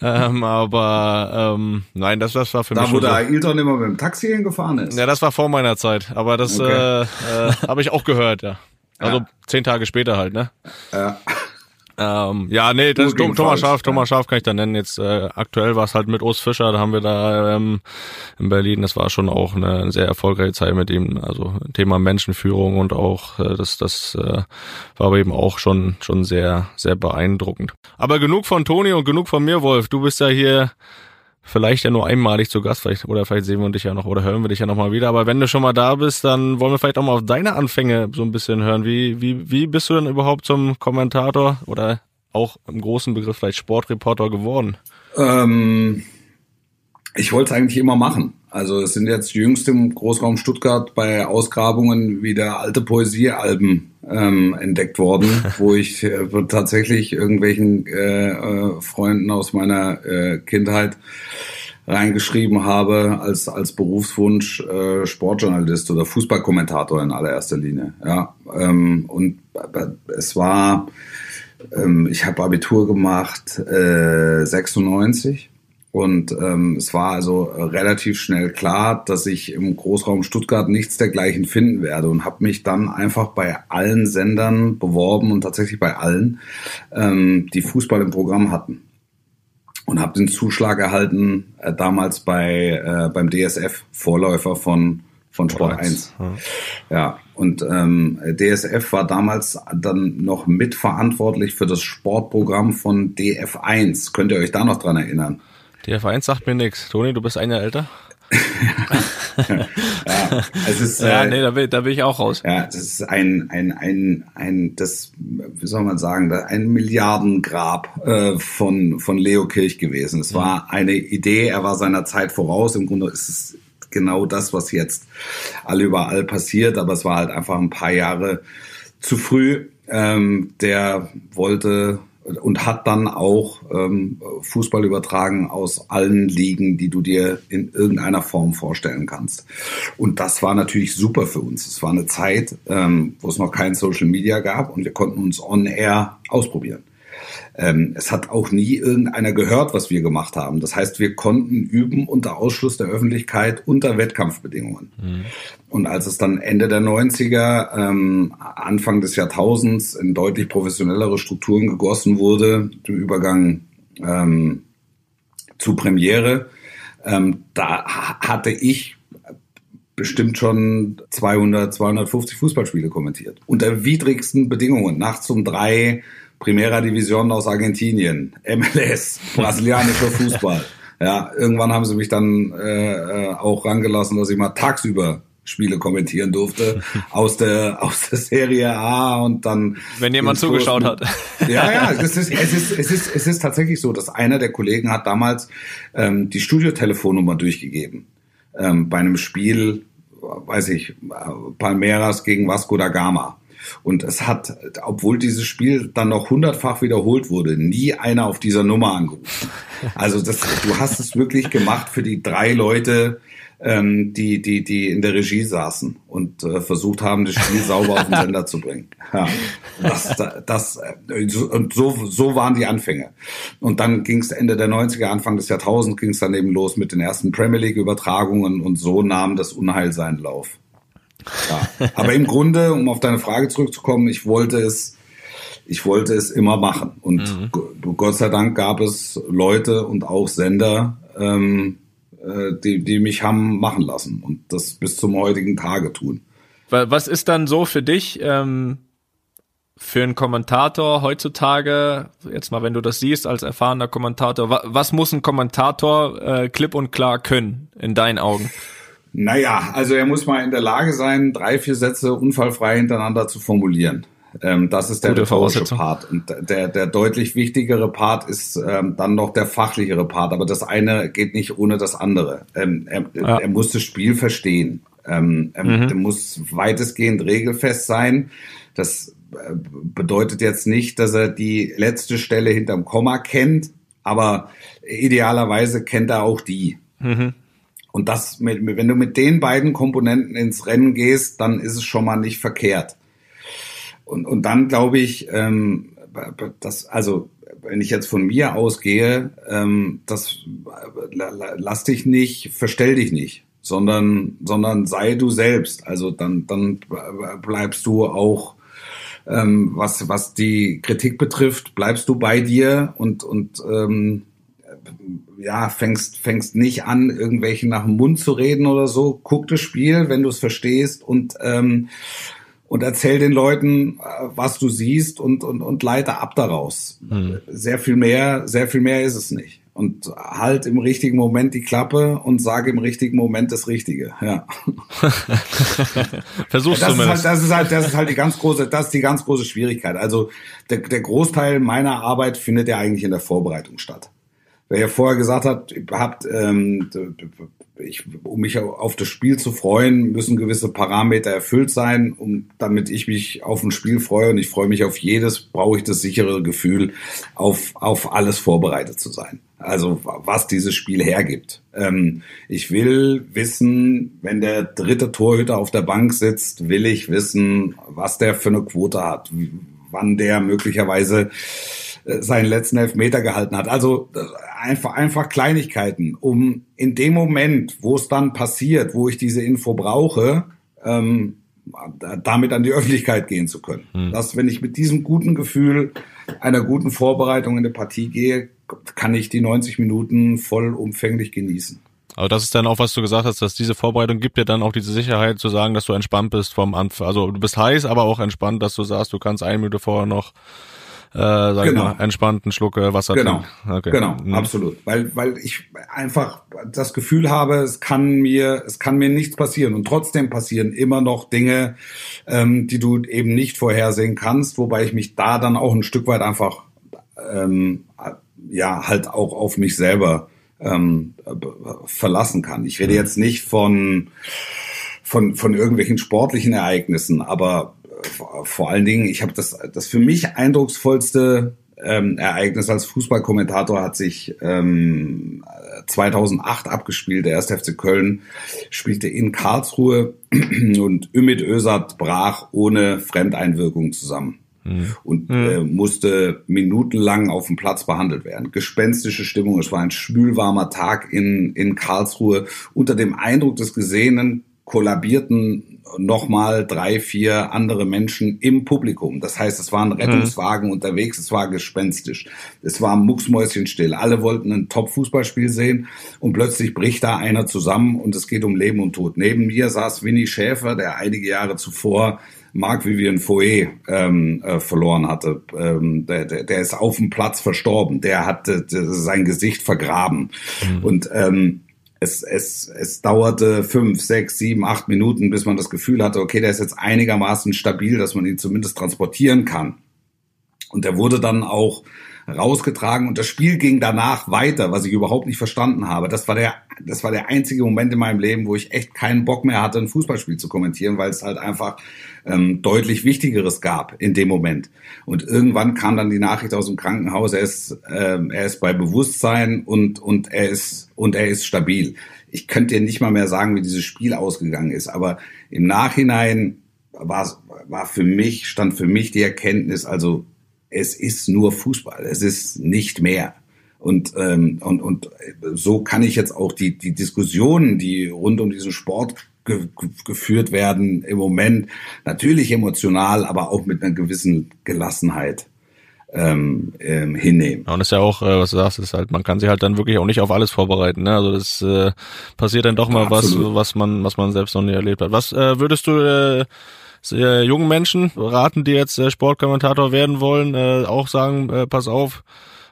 ähm, aber ähm, nein, das, das war für da, mich. Da, wo der Ailton immer mit dem Taxi hingefahren ist. Ja, das war vor meiner Zeit. Aber das okay. äh, äh, habe ich auch gehört, ja. Also ja. zehn Tage später halt, ne? Ja. Ähm, ja, nee, das ist Thomas Scharf, Thomas Scharf kann ich da nennen. Jetzt äh, aktuell war es halt mit Urs Fischer, da haben wir da ähm, in Berlin, das war schon auch eine sehr erfolgreiche Zeit mit ihm. Also Thema Menschenführung und auch äh, das, das äh, war aber eben auch schon schon sehr, sehr beeindruckend. Aber genug von Toni und genug von mir, Wolf. Du bist ja hier vielleicht ja nur einmalig zu Gast, vielleicht, oder vielleicht sehen wir dich ja noch oder hören wir dich ja noch mal wieder. Aber wenn du schon mal da bist, dann wollen wir vielleicht auch mal auf deine Anfänge so ein bisschen hören. Wie, wie, wie bist du denn überhaupt zum Kommentator oder auch im großen Begriff vielleicht Sportreporter geworden? Ähm, ich wollte es eigentlich immer machen. Also es sind jetzt jüngst im Großraum Stuttgart bei Ausgrabungen wieder alte Poesiealben ähm, entdeckt worden, *laughs* wo ich äh, tatsächlich irgendwelchen äh, äh, Freunden aus meiner äh, Kindheit reingeschrieben habe als als Berufswunsch äh, Sportjournalist oder Fußballkommentator in allererster Linie. Ja, ähm, und äh, es war, ähm, ich habe Abitur gemacht äh, 96 und ähm, es war also relativ schnell klar, dass ich im Großraum Stuttgart nichts dergleichen finden werde und habe mich dann einfach bei allen Sendern beworben und tatsächlich bei allen, ähm, die Fußball im Programm hatten. Und habe den Zuschlag erhalten äh, damals bei äh, beim DSF Vorläufer von von Sport 1. Ja. ja, und ähm, DSF war damals dann noch mitverantwortlich für das Sportprogramm von DF1. Könnt ihr euch da noch dran erinnern? Der Verein sagt mir nichts. Toni, du bist ein Jahr älter. *laughs* ja, es ist, ja, äh, nee, da bin, da bin ich auch raus. Ja, das ist ein, ein, ein, ein, das, wie soll man sagen, ein Milliardengrab äh, von, von Leo Kirch gewesen. Es war mhm. eine Idee, er war seiner Zeit voraus. Im Grunde ist es genau das, was jetzt alle überall passiert, aber es war halt einfach ein paar Jahre zu früh. Ähm, der wollte und hat dann auch ähm, Fußball übertragen aus allen Ligen, die du dir in irgendeiner Form vorstellen kannst. Und das war natürlich super für uns. Es war eine Zeit, ähm, wo es noch kein Social Media gab und wir konnten uns on air ausprobieren. Ähm, es hat auch nie irgendeiner gehört, was wir gemacht haben. Das heißt, wir konnten üben unter Ausschluss der Öffentlichkeit unter Wettkampfbedingungen. Mhm. Und als es dann Ende der 90er, ähm, Anfang des Jahrtausends in deutlich professionellere Strukturen gegossen wurde, dem Übergang ähm, zu Premiere, ähm, da hatte ich bestimmt schon 200, 250 Fußballspiele kommentiert. Unter widrigsten Bedingungen. Nachts um drei Primera Division aus Argentinien, MLS, brasilianischer *laughs* Fußball. Ja, irgendwann haben sie mich dann äh, äh, auch rangelassen, dass ich mal tagsüber Spiele kommentieren durfte aus der aus der Serie A und dann wenn jemand zugeschaut hat. Ja ja *laughs* es ist es ist es ist es ist tatsächlich so dass einer der Kollegen hat damals ähm, die Studiotelefonnummer durchgegeben ähm, bei einem Spiel weiß ich Palmeiras gegen Vasco da Gama und es hat, obwohl dieses Spiel dann noch hundertfach wiederholt wurde, nie einer auf dieser Nummer angerufen. Also das, du hast es wirklich gemacht für die drei Leute, ähm, die, die, die in der Regie saßen und äh, versucht haben, das Spiel sauber auf den Sender zu bringen. Ja, das, das, äh, und so, so waren die Anfänge. Und dann ging es Ende der 90er, Anfang des Jahrtausends ging es dann eben los mit den ersten Premier League Übertragungen und so nahm das Unheil seinen Lauf. Ja. Aber im Grunde, um auf deine Frage zurückzukommen, ich wollte es, ich wollte es immer machen. Und mhm. Gott sei Dank gab es Leute und auch Sender, ähm, äh, die, die mich haben machen lassen und das bis zum heutigen Tage tun. Was ist dann so für dich ähm, für einen Kommentator heutzutage, jetzt mal wenn du das siehst als erfahrener Kommentator, was, was muss ein Kommentator äh, klipp und klar können in deinen Augen? Naja, also er muss mal in der Lage sein, drei, vier Sätze unfallfrei hintereinander zu formulieren. Ähm, das ist der rhetorische Part. Und der, der deutlich wichtigere Part ist ähm, dann noch der fachlichere Part. Aber das eine geht nicht ohne das andere. Ähm, er, ja. er muss das Spiel verstehen. Ähm, er, mhm. er muss weitestgehend regelfest sein. Das äh, bedeutet jetzt nicht, dass er die letzte Stelle hinterm Komma kennt, aber idealerweise kennt er auch die. Mhm. Und das, mit, wenn du mit den beiden Komponenten ins Rennen gehst, dann ist es schon mal nicht verkehrt. und, und dann glaube ich, ähm, das, also wenn ich jetzt von mir ausgehe, ähm, das lass dich nicht, verstell dich nicht, sondern, sondern sei du selbst. Also dann, dann bleibst du auch, ähm, was, was die Kritik betrifft, bleibst du bei dir und, und ähm, ja, fängst, fängst nicht an, irgendwelchen nach dem Mund zu reden oder so. Guck das Spiel, wenn du es verstehst und ähm, und erzähl den Leuten, äh, was du siehst und, und, und leite ab daraus. Hm. Sehr viel mehr, sehr viel mehr ist es nicht. Und halt im richtigen Moment die Klappe und sage im richtigen Moment das Richtige. Ja. *laughs* Versuchst du mal. Halt, das ist halt, das ist halt die ganz große, das ist die ganz große Schwierigkeit. Also der, der Großteil meiner Arbeit findet ja eigentlich in der Vorbereitung statt. Wer ja vorher gesagt hat, habt, ähm, ich, um mich auf das Spiel zu freuen, müssen gewisse Parameter erfüllt sein, um, damit ich mich auf ein Spiel freue und ich freue mich auf jedes, brauche ich das sichere Gefühl, auf, auf alles vorbereitet zu sein. Also was dieses Spiel hergibt. Ähm, ich will wissen, wenn der dritte Torhüter auf der Bank sitzt, will ich wissen, was der für eine Quote hat, wann der möglicherweise äh, seinen letzten Elfmeter gehalten hat. Also einfach, einfach Kleinigkeiten, um in dem Moment, wo es dann passiert, wo ich diese Info brauche, ähm, damit an die Öffentlichkeit gehen zu können. Hm. Dass, wenn ich mit diesem guten Gefühl einer guten Vorbereitung in eine Partie gehe, kann ich die 90 Minuten vollumfänglich genießen. Aber das ist dann auch, was du gesagt hast, dass diese Vorbereitung gibt dir dann auch diese Sicherheit zu sagen, dass du entspannt bist vom Anfang. Also du bist heiß, aber auch entspannt, dass du sagst, du kannst eine Minute vorher noch äh, sag genau. mal, entspannten Schluck äh, Wasser genau. Okay. Genau, mhm. absolut. Weil, weil ich einfach das Gefühl habe, es kann mir, es kann mir nichts passieren. Und trotzdem passieren immer noch Dinge, ähm, die du eben nicht vorhersehen kannst, wobei ich mich da dann auch ein Stück weit einfach ähm, ja halt auch auf mich selber ähm, verlassen kann. Ich rede mhm. jetzt nicht von von von irgendwelchen sportlichen Ereignissen, aber vor allen Dingen, ich habe das, das für mich eindrucksvollste ähm, Ereignis als Fußballkommentator hat sich ähm, 2008 abgespielt. Der 1. FC Köln spielte in Karlsruhe *clears throat* und Ümit Özat brach ohne Fremdeinwirkung zusammen. Mhm. Und äh, musste minutenlang auf dem Platz behandelt werden. Gespenstische Stimmung, es war ein schwülwarmer Tag in, in Karlsruhe. Unter dem Eindruck des Gesehenen kollabierten nochmal drei, vier andere Menschen im Publikum. Das heißt, es waren Rettungswagen mhm. unterwegs, es war gespenstisch, es war mucksmäuschenstill. Alle wollten ein Top-Fußballspiel sehen und plötzlich bricht da einer zusammen und es geht um Leben und Tod. Neben mir saß Winnie Schäfer, der einige Jahre zuvor Marc Vivian Foe ähm, äh, verloren hatte. Ähm, der, der, der ist auf dem Platz verstorben. Der hatte sein Gesicht vergraben. Mhm. Und ähm, es, es, es dauerte fünf, sechs, sieben, acht Minuten, bis man das Gefühl hatte, okay, der ist jetzt einigermaßen stabil, dass man ihn zumindest transportieren kann. Und der wurde dann auch rausgetragen und das Spiel ging danach weiter, was ich überhaupt nicht verstanden habe. Das war der, das war der einzige Moment in meinem Leben, wo ich echt keinen Bock mehr hatte, ein Fußballspiel zu kommentieren, weil es halt einfach ähm, deutlich Wichtigeres gab in dem Moment. Und irgendwann kam dann die Nachricht aus dem Krankenhaus, er ist, ähm, er ist bei Bewusstsein und, und er ist, und er ist stabil. Ich könnte dir nicht mal mehr sagen, wie dieses Spiel ausgegangen ist, aber im Nachhinein war, war für mich, stand für mich die Erkenntnis, also es ist nur Fußball, es ist nicht mehr. Und, ähm, und, und so kann ich jetzt auch die, die Diskussionen, die rund um diesen Sport ge geführt werden, im Moment natürlich emotional, aber auch mit einer gewissen Gelassenheit ähm, ähm, hinnehmen. Ja, und ist ja auch, äh, was du sagst, ist halt, man kann sich halt dann wirklich auch nicht auf alles vorbereiten. Ne? Also das äh, passiert dann doch mal ja, was, was man, was man selbst noch nie erlebt hat. Was äh, würdest du äh, äh, jungen Menschen raten, die jetzt äh, Sportkommentator werden wollen, äh, auch sagen, äh, pass auf,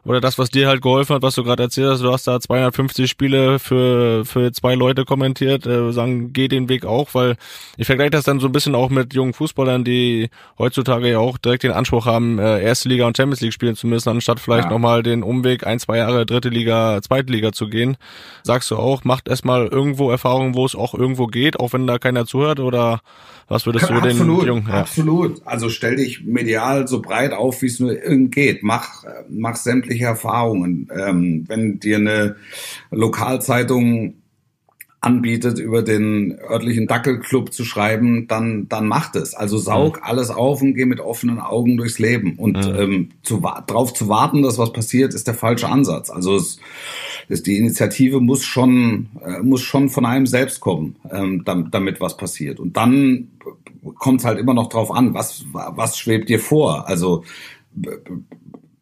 oder das, was dir halt geholfen hat, was du gerade erzählt hast, du hast da 250 Spiele für, für zwei Leute kommentiert, äh, sagen, geh den Weg auch, weil ich vergleiche das dann so ein bisschen auch mit jungen Fußballern, die heutzutage ja auch direkt den Anspruch haben, äh, erste Liga und Champions League spielen zu müssen, anstatt vielleicht ja. nochmal den Umweg ein, zwei Jahre dritte Liga, zweite Liga zu gehen. Sagst du auch, macht erstmal irgendwo Erfahrungen, wo es auch irgendwo geht, auch wenn da keiner zuhört oder was würdest du absolut, den Jungen? Ja. Absolut. Also stell dich medial so breit auf, wie es nur irgend geht. Mach, mach sämtliche Erfahrungen. Ähm, wenn dir eine Lokalzeitung anbietet, über den örtlichen Dackelclub zu schreiben, dann, dann macht es. Also saug mhm. alles auf und geh mit offenen Augen durchs Leben. Und mhm. ähm, zu, drauf zu warten, dass was passiert, ist der falsche Ansatz. Also es, es, die Initiative muss schon, äh, muss schon von einem selbst kommen, ähm, damit, damit was passiert. Und dann kommt es halt immer noch drauf an, was, was schwebt dir vor. Also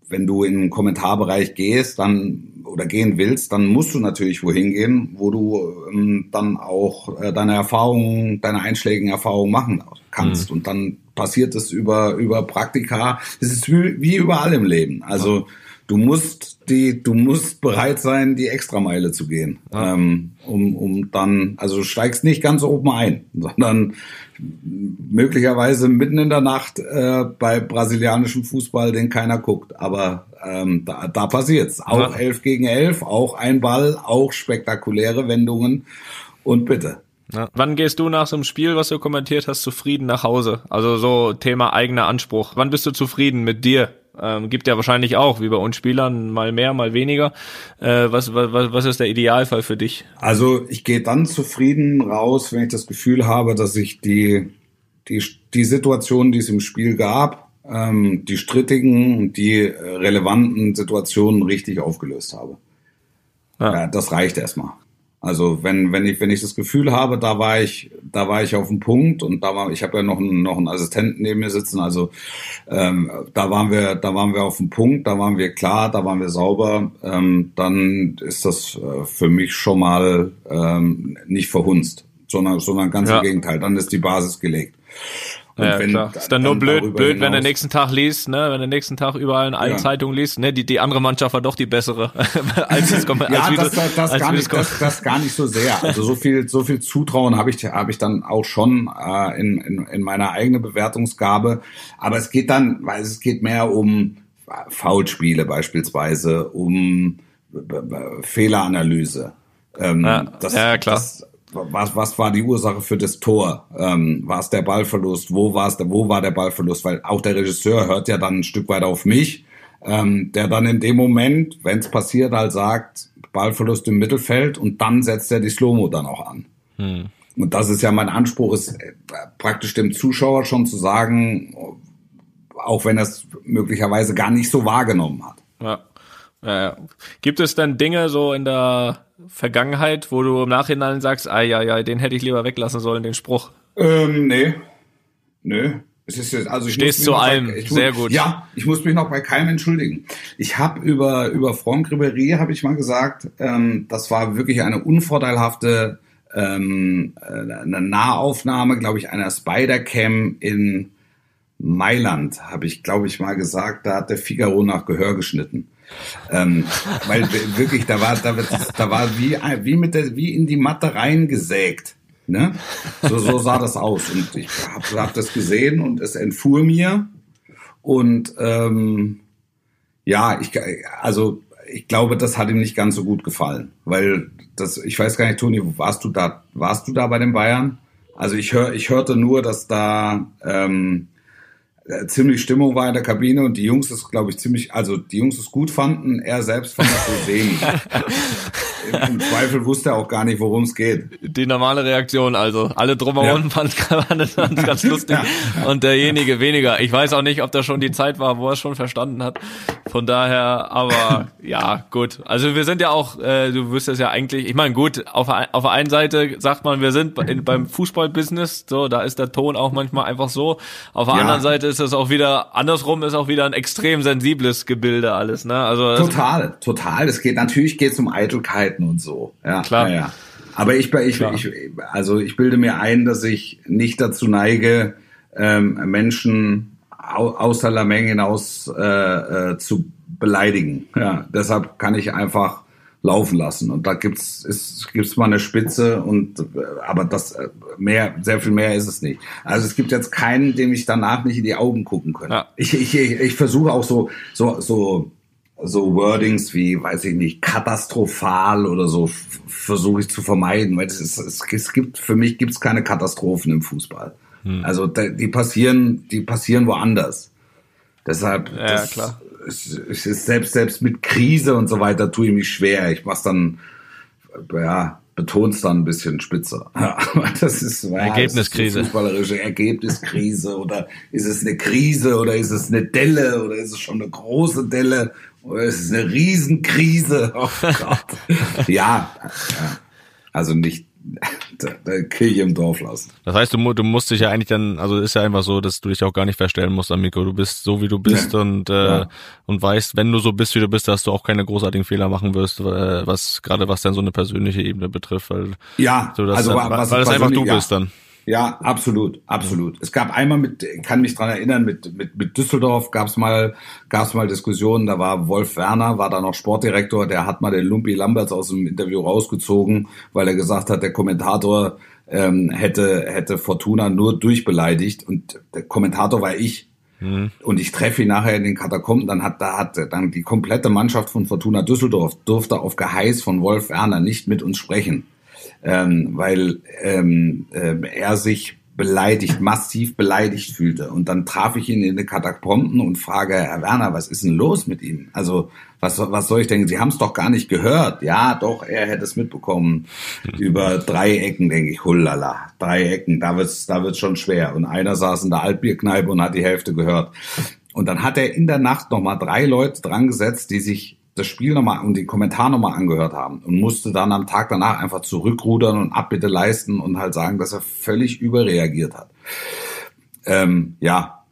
wenn du in den Kommentarbereich gehst, dann oder gehen willst, dann musst du natürlich wohin gehen, wo du ähm, dann auch äh, deine Erfahrungen, deine einschlägigen Erfahrungen machen kannst. Mhm. Und dann passiert es über über Praktika. Es ist wie, wie überall im Leben. Also du musst die, du musst bereit sein, die Extrameile zu gehen, ja. ähm, um, um dann, also du steigst nicht ganz oben ein, *laughs* sondern möglicherweise mitten in der Nacht äh, bei brasilianischem Fußball, den keiner guckt. Aber ähm, da, da passiert's. Auch ja. elf gegen elf, auch ein Ball, auch spektakuläre Wendungen. Und bitte. Ja. Wann gehst du nach so einem Spiel, was du kommentiert hast, zufrieden nach Hause? Also so Thema eigener Anspruch. Wann bist du zufrieden mit dir? Ähm, gibt ja wahrscheinlich auch, wie bei uns Spielern, mal mehr, mal weniger. Äh, was, was, was ist der Idealfall für dich? Also ich gehe dann zufrieden raus, wenn ich das Gefühl habe, dass ich die, die, die Situation, die es im Spiel gab, ähm, die strittigen, die relevanten Situationen richtig aufgelöst habe. Ja. ja das reicht erstmal. Also wenn wenn ich wenn ich das Gefühl habe, da war ich da war ich auf dem Punkt und da war ich habe ja noch einen noch einen Assistenten neben mir sitzen, also ähm, da waren wir da waren wir auf dem Punkt, da waren wir klar, da waren wir sauber, ähm, dann ist das äh, für mich schon mal ähm, nicht verhunzt, sondern sondern ganz ja. im Gegenteil, dann ist die Basis gelegt. Und ja, wenn, klar. Ist dann, nur blöd, blöd, wenn du nächsten Tag liest, ne, wenn du nächsten Tag überall in allen ja. Zeitungen liest, ne, die, die andere Mannschaft war doch die bessere. *laughs* als es kommt, ja, als das, das, das, als gar nicht, das, das gar nicht so sehr. Also so viel, so viel Zutrauen habe ich, habe ich dann auch schon äh, in, in, in meiner eigenen Bewertungsgabe. Aber es geht dann, weil es geht mehr um Foulspiele beispielsweise, um Fehleranalyse. Ähm, ja, das, ja, klar. Das, was, was war die Ursache für das Tor? Ähm, war es der Ballverlust? Wo war es, wo war der Ballverlust? Weil auch der Regisseur hört ja dann ein Stück weit auf mich, ähm, der dann in dem Moment, wenn es passiert, halt sagt, Ballverlust im Mittelfeld und dann setzt er die Slow-Mo dann auch an. Hm. Und das ist ja mein Anspruch, ist äh, praktisch dem Zuschauer schon zu sagen, auch wenn er es möglicherweise gar nicht so wahrgenommen hat. Ja. Ja, Gibt es denn Dinge so in der Vergangenheit, wo du im Nachhinein sagst, ah ja, ja, den hätte ich lieber weglassen sollen, den Spruch? Ähm, nee. Nö. Es ist jetzt, also ich Stehst zu allem, bei, sehr gut. Ja, ich muss mich noch bei keinem entschuldigen. Ich habe über über Franck Ribéry habe ich mal gesagt, ähm, das war wirklich eine unvorteilhafte ähm, äh, eine Nahaufnahme, glaube ich, einer Spider-Cam in Mailand, habe ich, glaube ich, mal gesagt. Da hat der Figaro nach Gehör geschnitten. Ähm, weil wirklich, da war, da, da war wie, wie mit der, wie in die Matte reingesägt. Ne? So, so sah das aus. Und ich habe hab das gesehen und es entfuhr mir. Und ähm, ja, ich, also ich glaube, das hat ihm nicht ganz so gut gefallen, weil das, ich weiß gar nicht, Toni, warst du da, warst du da bei den Bayern? Also ich hör, ich hörte nur, dass da ähm, äh, ziemlich Stimmung war in der Kabine und die Jungs es, glaube ich, ziemlich, also die Jungs es gut fanden, er selbst fand es so semi. Im Zweifel wusste er auch gar nicht, worum es geht. Die normale Reaktion, also alle drumherum ja. fanden *laughs* es ganz *laughs* lustig ja. und derjenige weniger. Ich weiß auch nicht, ob da schon die Zeit war, wo er es schon verstanden hat. Von daher, aber *laughs* ja, gut. Also wir sind ja auch, äh, du wirst es ja eigentlich, ich meine, gut, auf, auf der einen Seite sagt man, wir sind in, beim Fußballbusiness, so, da ist der Ton auch manchmal einfach so. Auf der ja. anderen Seite ist es auch wieder, andersrum ist auch wieder ein extrem sensibles Gebilde alles, ne? Also Total, total. Es geht, natürlich geht es um Eitelkeiten und so. Ja, klar. Ja. Aber ich, ich, ich, also ich bilde mir ein, dass ich nicht dazu neige, ähm, Menschen außer der Menge hinaus äh, äh, zu beleidigen. Ja, deshalb kann ich einfach laufen lassen. Und da gibt's ist, gibt's mal eine Spitze und äh, aber das äh, mehr, sehr viel mehr ist es nicht. Also es gibt jetzt keinen, dem ich danach nicht in die Augen gucken könnte. Ja. Ich, ich, ich, ich versuche auch so so so so Wordings wie, weiß ich nicht, katastrophal oder so versuche ich zu vermeiden, weil es, ist, es gibt für mich gibt's keine Katastrophen im Fußball. Hm. Also die passieren, die passieren woanders. Deshalb, ja, das, klar. Es, es ist selbst selbst mit Krise und so weiter tue ich mich schwer. Ich mach's dann, ja, betonst dann ein bisschen spitzer. *laughs* das ist ja, Ergebniskrise. Das ist fußballerische Ergebniskrise oder ist es eine Krise oder ist es eine Delle oder ist es schon eine große Delle oder ist es eine Riesenkrise? *laughs* Oh Gott. ja, ja, also nicht *laughs* Kirche im Dorf lassen. Das heißt, du, du musst dich ja eigentlich dann, also ist ja einfach so, dass du dich auch gar nicht verstellen musst, Amico. Du bist so, wie du bist ja. und, äh, ja. und weißt, wenn du so bist, wie du bist, dass du auch keine großartigen Fehler machen wirst, äh, was gerade was dann so eine persönliche Ebene betrifft, weil, ja, so, das also, dann, weil das einfach du ja. bist dann. Ja, absolut, absolut. Es gab einmal mit, kann mich dran erinnern, mit mit mit Düsseldorf gab's mal gab's mal Diskussionen. Da war Wolf Werner, war da noch Sportdirektor, der hat mal den Lumpi Lamberts aus dem Interview rausgezogen, weil er gesagt hat, der Kommentator ähm, hätte hätte Fortuna nur durchbeleidigt und der Kommentator war ich. Mhm. Und ich treffe ihn nachher in den Katakomben, dann hat, da hat dann die komplette Mannschaft von Fortuna Düsseldorf durfte auf Geheiß von Wolf Werner nicht mit uns sprechen ähm, weil ähm, äh, er sich beleidigt, massiv beleidigt fühlte. Und dann traf ich ihn in den Katakomben und frage, Herr Werner, was ist denn los mit Ihnen? Also, was, was soll ich denken? Sie haben es doch gar nicht gehört. Ja, doch, er hätte es mitbekommen. Über drei Ecken, denke ich, hullala. Drei Ecken, da wird's, da wird's schon schwer. Und einer saß in der Altbierkneipe und hat die Hälfte gehört. Und dann hat er in der Nacht nochmal drei Leute dran gesetzt, die sich das Spiel nochmal und den Kommentar nochmal angehört haben und musste dann am Tag danach einfach zurückrudern und Abbitte leisten und halt sagen, dass er völlig überreagiert hat. Ähm, ja.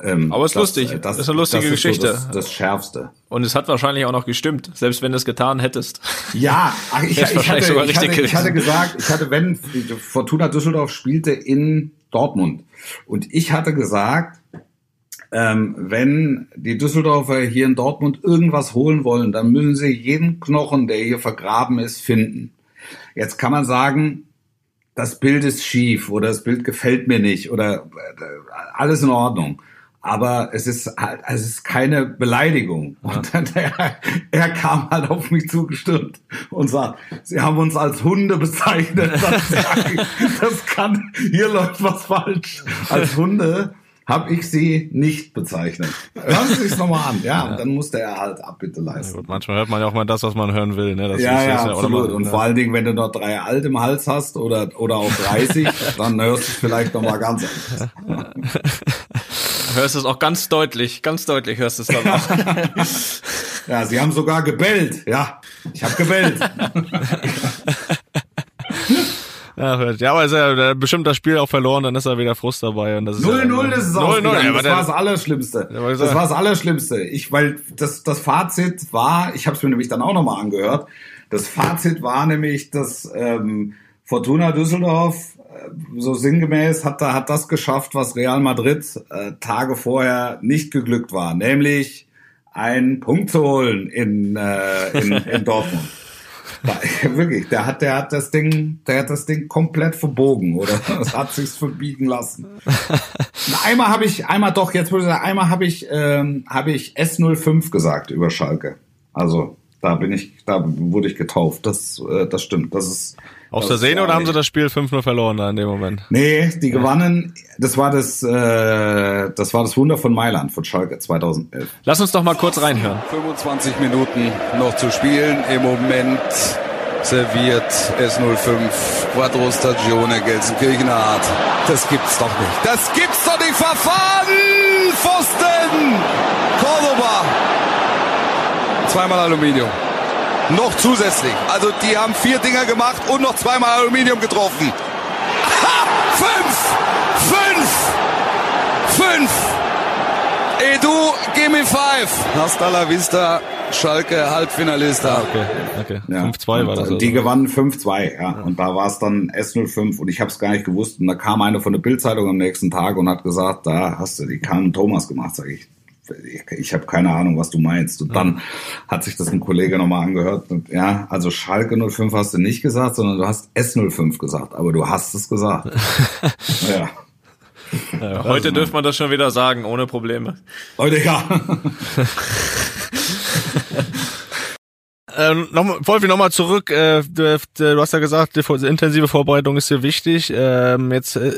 Ähm, Aber es ist das, lustig. Das, das ist eine lustige das ist Geschichte. So das, das, Schärfste. Und es hat wahrscheinlich auch noch gestimmt, selbst wenn du es getan hättest. Ja, *laughs* ich, ich, ich, hatte, ich, hatte, ich hatte gesagt, ich hatte, wenn Fortuna Düsseldorf spielte in Dortmund und ich hatte gesagt, ähm, wenn die Düsseldorfer hier in Dortmund irgendwas holen wollen, dann müssen sie jeden Knochen, der hier vergraben ist, finden. Jetzt kann man sagen, das Bild ist schief oder das Bild gefällt mir nicht oder äh, alles in Ordnung. Aber es ist halt, es ist keine Beleidigung. Und dann, er, er kam halt auf mich zugestürmt und sagt, Sie haben uns als Hunde bezeichnet. *laughs* Das, das kann, hier läuft was falsch. Als Hunde habe ich sie nicht bezeichnet. Hören Sie sich nochmal an, ja, und dann musste er halt Abbitte leisten. Ja, gut, manchmal hört man ja auch mal das, was man hören will, ne? Das ja, ist, ja, ist ja absolut. Mal, und ne? vor allen Dingen, wenn du noch drei Alt im Hals hast oder, oder auch 30, *laughs* dann hörst du es vielleicht nochmal ganz anders. *laughs* hörst du es auch ganz deutlich, ganz deutlich hörst du es dann auch. ja, sie haben sogar gebellt, ja, ich habe gebellt. *laughs* Ja, aber ist ja bestimmt das Spiel auch verloren, dann ist er wieder Frust dabei. 0-0 ja, ist es auch. Das war das Allerschlimmste. Das war das Allerschlimmste. Ich, weil das, das Fazit war, ich habe es mir nämlich dann auch nochmal angehört, das Fazit war nämlich, dass ähm, Fortuna Düsseldorf äh, so sinngemäß hat, hat das geschafft, was Real Madrid äh, Tage vorher nicht geglückt war, nämlich einen Punkt zu holen in, äh, in, in *laughs* Dortmund. *laughs* wirklich, der hat, der hat das Ding, der hat das Ding komplett verbogen oder *laughs* das hat sich's verbiegen lassen. einmal habe ich, einmal doch, jetzt würde ich sagen, einmal habe ich, ähm, habe ich S05 gesagt über Schalke. Also da bin ich, da wurde ich getauft. Das, äh, das stimmt. Das ist aus der Sehne oder haben sie das Spiel 5-0 verloren da in dem Moment? Nee, die gewannen. Das war das, äh, das war das Wunder von Mailand von Schalke 2011. Lass uns doch mal kurz reinhören. 25 Minuten noch zu spielen. Im Moment serviert S05 Quattro Stagione Gelsenkirchenart. Das gibt's doch nicht. Das gibt's doch nicht. Verfahren! Pfosten! Cordoba! Zweimal Aluminium noch zusätzlich. Also die haben vier Dinger gemacht und noch zweimal Aluminium getroffen. Ha! Fünf! Fünf! Fünf! Edu, give me five. Hasta la vista, Schalke Halbfinalista. Ah, okay, okay. Ja. 5-2 war das. Also. Die gewannen 5-2, ja. Und da war es dann S05 und ich habe es gar nicht gewusst. Und da kam einer von der Bildzeitung am nächsten Tag und hat gesagt, da hast du die Kahn Thomas gemacht, sag ich ich, habe keine Ahnung, was du meinst. Und dann hat sich das ein Kollege nochmal angehört. Und ja, also Schalke 05 hast du nicht gesagt, sondern du hast S05 gesagt, aber du hast es gesagt. *laughs* ja. ja heute dürfte man das schon wieder sagen, ohne Probleme. Heute ja. *laughs* Ähm, noch, Wolfi, nochmal zurück. Äh, du, du, hast ja gesagt, die intensive Vorbereitung ist dir wichtig. Ähm, jetzt äh,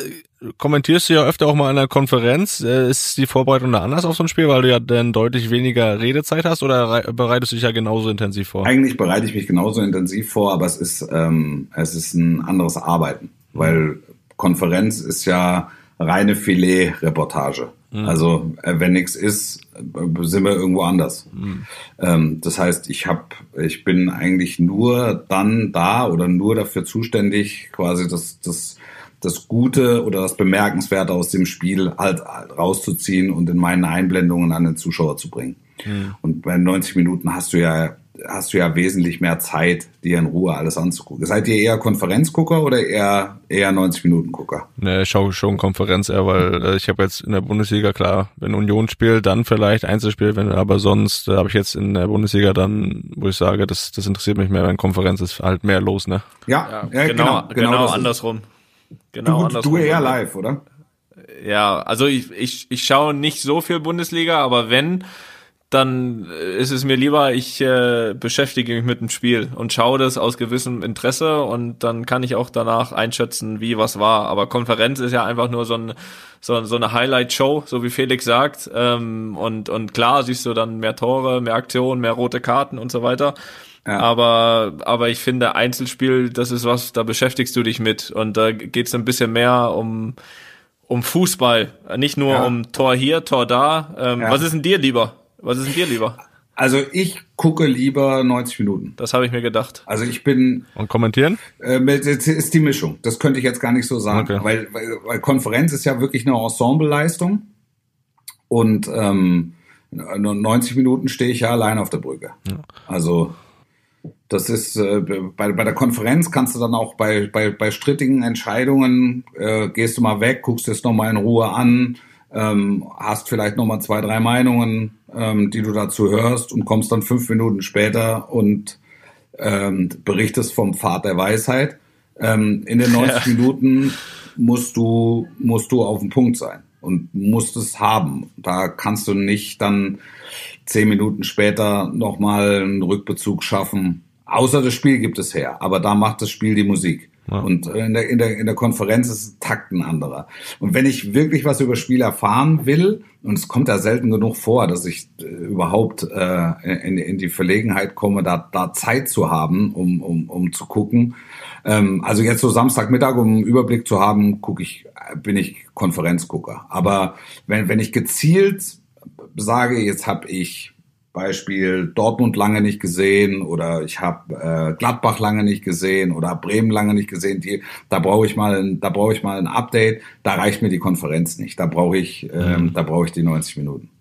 kommentierst du ja öfter auch mal in der Konferenz. Äh, ist die Vorbereitung da anders auf so ein Spiel, weil du ja dann deutlich weniger Redezeit hast oder bereitest du dich ja genauso intensiv vor? Eigentlich bereite ich mich genauso intensiv vor, aber es ist, ähm, es ist ein anderes Arbeiten, weil Konferenz ist ja reine Filet-Reportage. Mhm. Also äh, wenn nichts ist, äh, sind wir irgendwo anders. Mhm. Ähm, das heißt, ich habe, ich bin eigentlich nur dann da oder nur dafür zuständig, quasi das, das, das Gute oder das Bemerkenswerte aus dem Spiel halt, halt rauszuziehen und in meinen Einblendungen an den Zuschauer zu bringen. Mhm. Und bei 90 Minuten hast du ja hast du ja wesentlich mehr Zeit, dir in Ruhe alles anzugucken. Seid ihr eher Konferenzgucker oder eher eher 90 Minuten Gucker? Ne, ich schaue schon Konferenz eher, weil äh, ich habe jetzt in der Bundesliga klar, wenn Union spielt, dann vielleicht Einzelspiel, wenn aber sonst äh, habe ich jetzt in der Bundesliga dann, wo ich sage, das das interessiert mich mehr, wenn Konferenz ist halt mehr los, ne? Ja, ja, ja genau, genau, genau, genau andersrum. Genau du, andersrum. Du eher live, oder? Ja, also ich ich ich schaue nicht so viel Bundesliga, aber wenn dann ist es mir lieber, ich äh, beschäftige mich mit dem Spiel und schaue das aus gewissem Interesse und dann kann ich auch danach einschätzen, wie was war. Aber Konferenz ist ja einfach nur so, ein, so, so eine Highlight-Show, so wie Felix sagt. Ähm, und, und klar siehst du dann mehr Tore, mehr Aktionen, mehr rote Karten und so weiter. Ja. Aber, aber ich finde, Einzelspiel, das ist was, da beschäftigst du dich mit. Und da geht es ein bisschen mehr um, um Fußball. Nicht nur ja. um Tor hier, Tor da. Ähm, ja. Was ist denn dir lieber? Was ist denn dir lieber? Also ich gucke lieber 90 Minuten. Das habe ich mir gedacht. Also ich bin. Und kommentieren? Äh, das ist die Mischung. Das könnte ich jetzt gar nicht so sagen. Okay. Weil, weil, weil Konferenz ist ja wirklich eine Ensembleleistung. Und ähm, 90 Minuten stehe ich ja allein auf der Brücke. Ja. Also das ist äh, bei, bei der Konferenz kannst du dann auch bei, bei, bei strittigen Entscheidungen äh, gehst du mal weg, guckst es nochmal in Ruhe an ähm, hast vielleicht nochmal zwei, drei Meinungen, ähm, die du dazu hörst und kommst dann fünf Minuten später und ähm, berichtest vom Pfad der Weisheit. Ähm, in den *laughs* 90 ja. Minuten musst du, musst du auf dem Punkt sein und musst es haben. Da kannst du nicht dann zehn Minuten später nochmal einen Rückbezug schaffen. Außer das Spiel gibt es her, aber da macht das Spiel die Musik. Ja. Und in der, in, der, in der Konferenz ist Takt ein anderer. Und wenn ich wirklich was über Spiel erfahren will, und es kommt ja selten genug vor, dass ich äh, überhaupt äh, in, in die Verlegenheit komme, da, da Zeit zu haben, um, um, um zu gucken. Ähm, also jetzt so Samstagmittag, um einen Überblick zu haben, gucke ich, bin ich Konferenzgucker. Aber wenn, wenn ich gezielt sage, jetzt habe ich Beispiel Dortmund lange nicht gesehen oder ich habe äh, Gladbach lange nicht gesehen oder Bremen lange nicht gesehen. Die, da brauche ich mal, ein, da brauche ich mal ein Update. Da reicht mir die Konferenz nicht. Da brauche ich, ähm, mhm. da brauche ich die 90 Minuten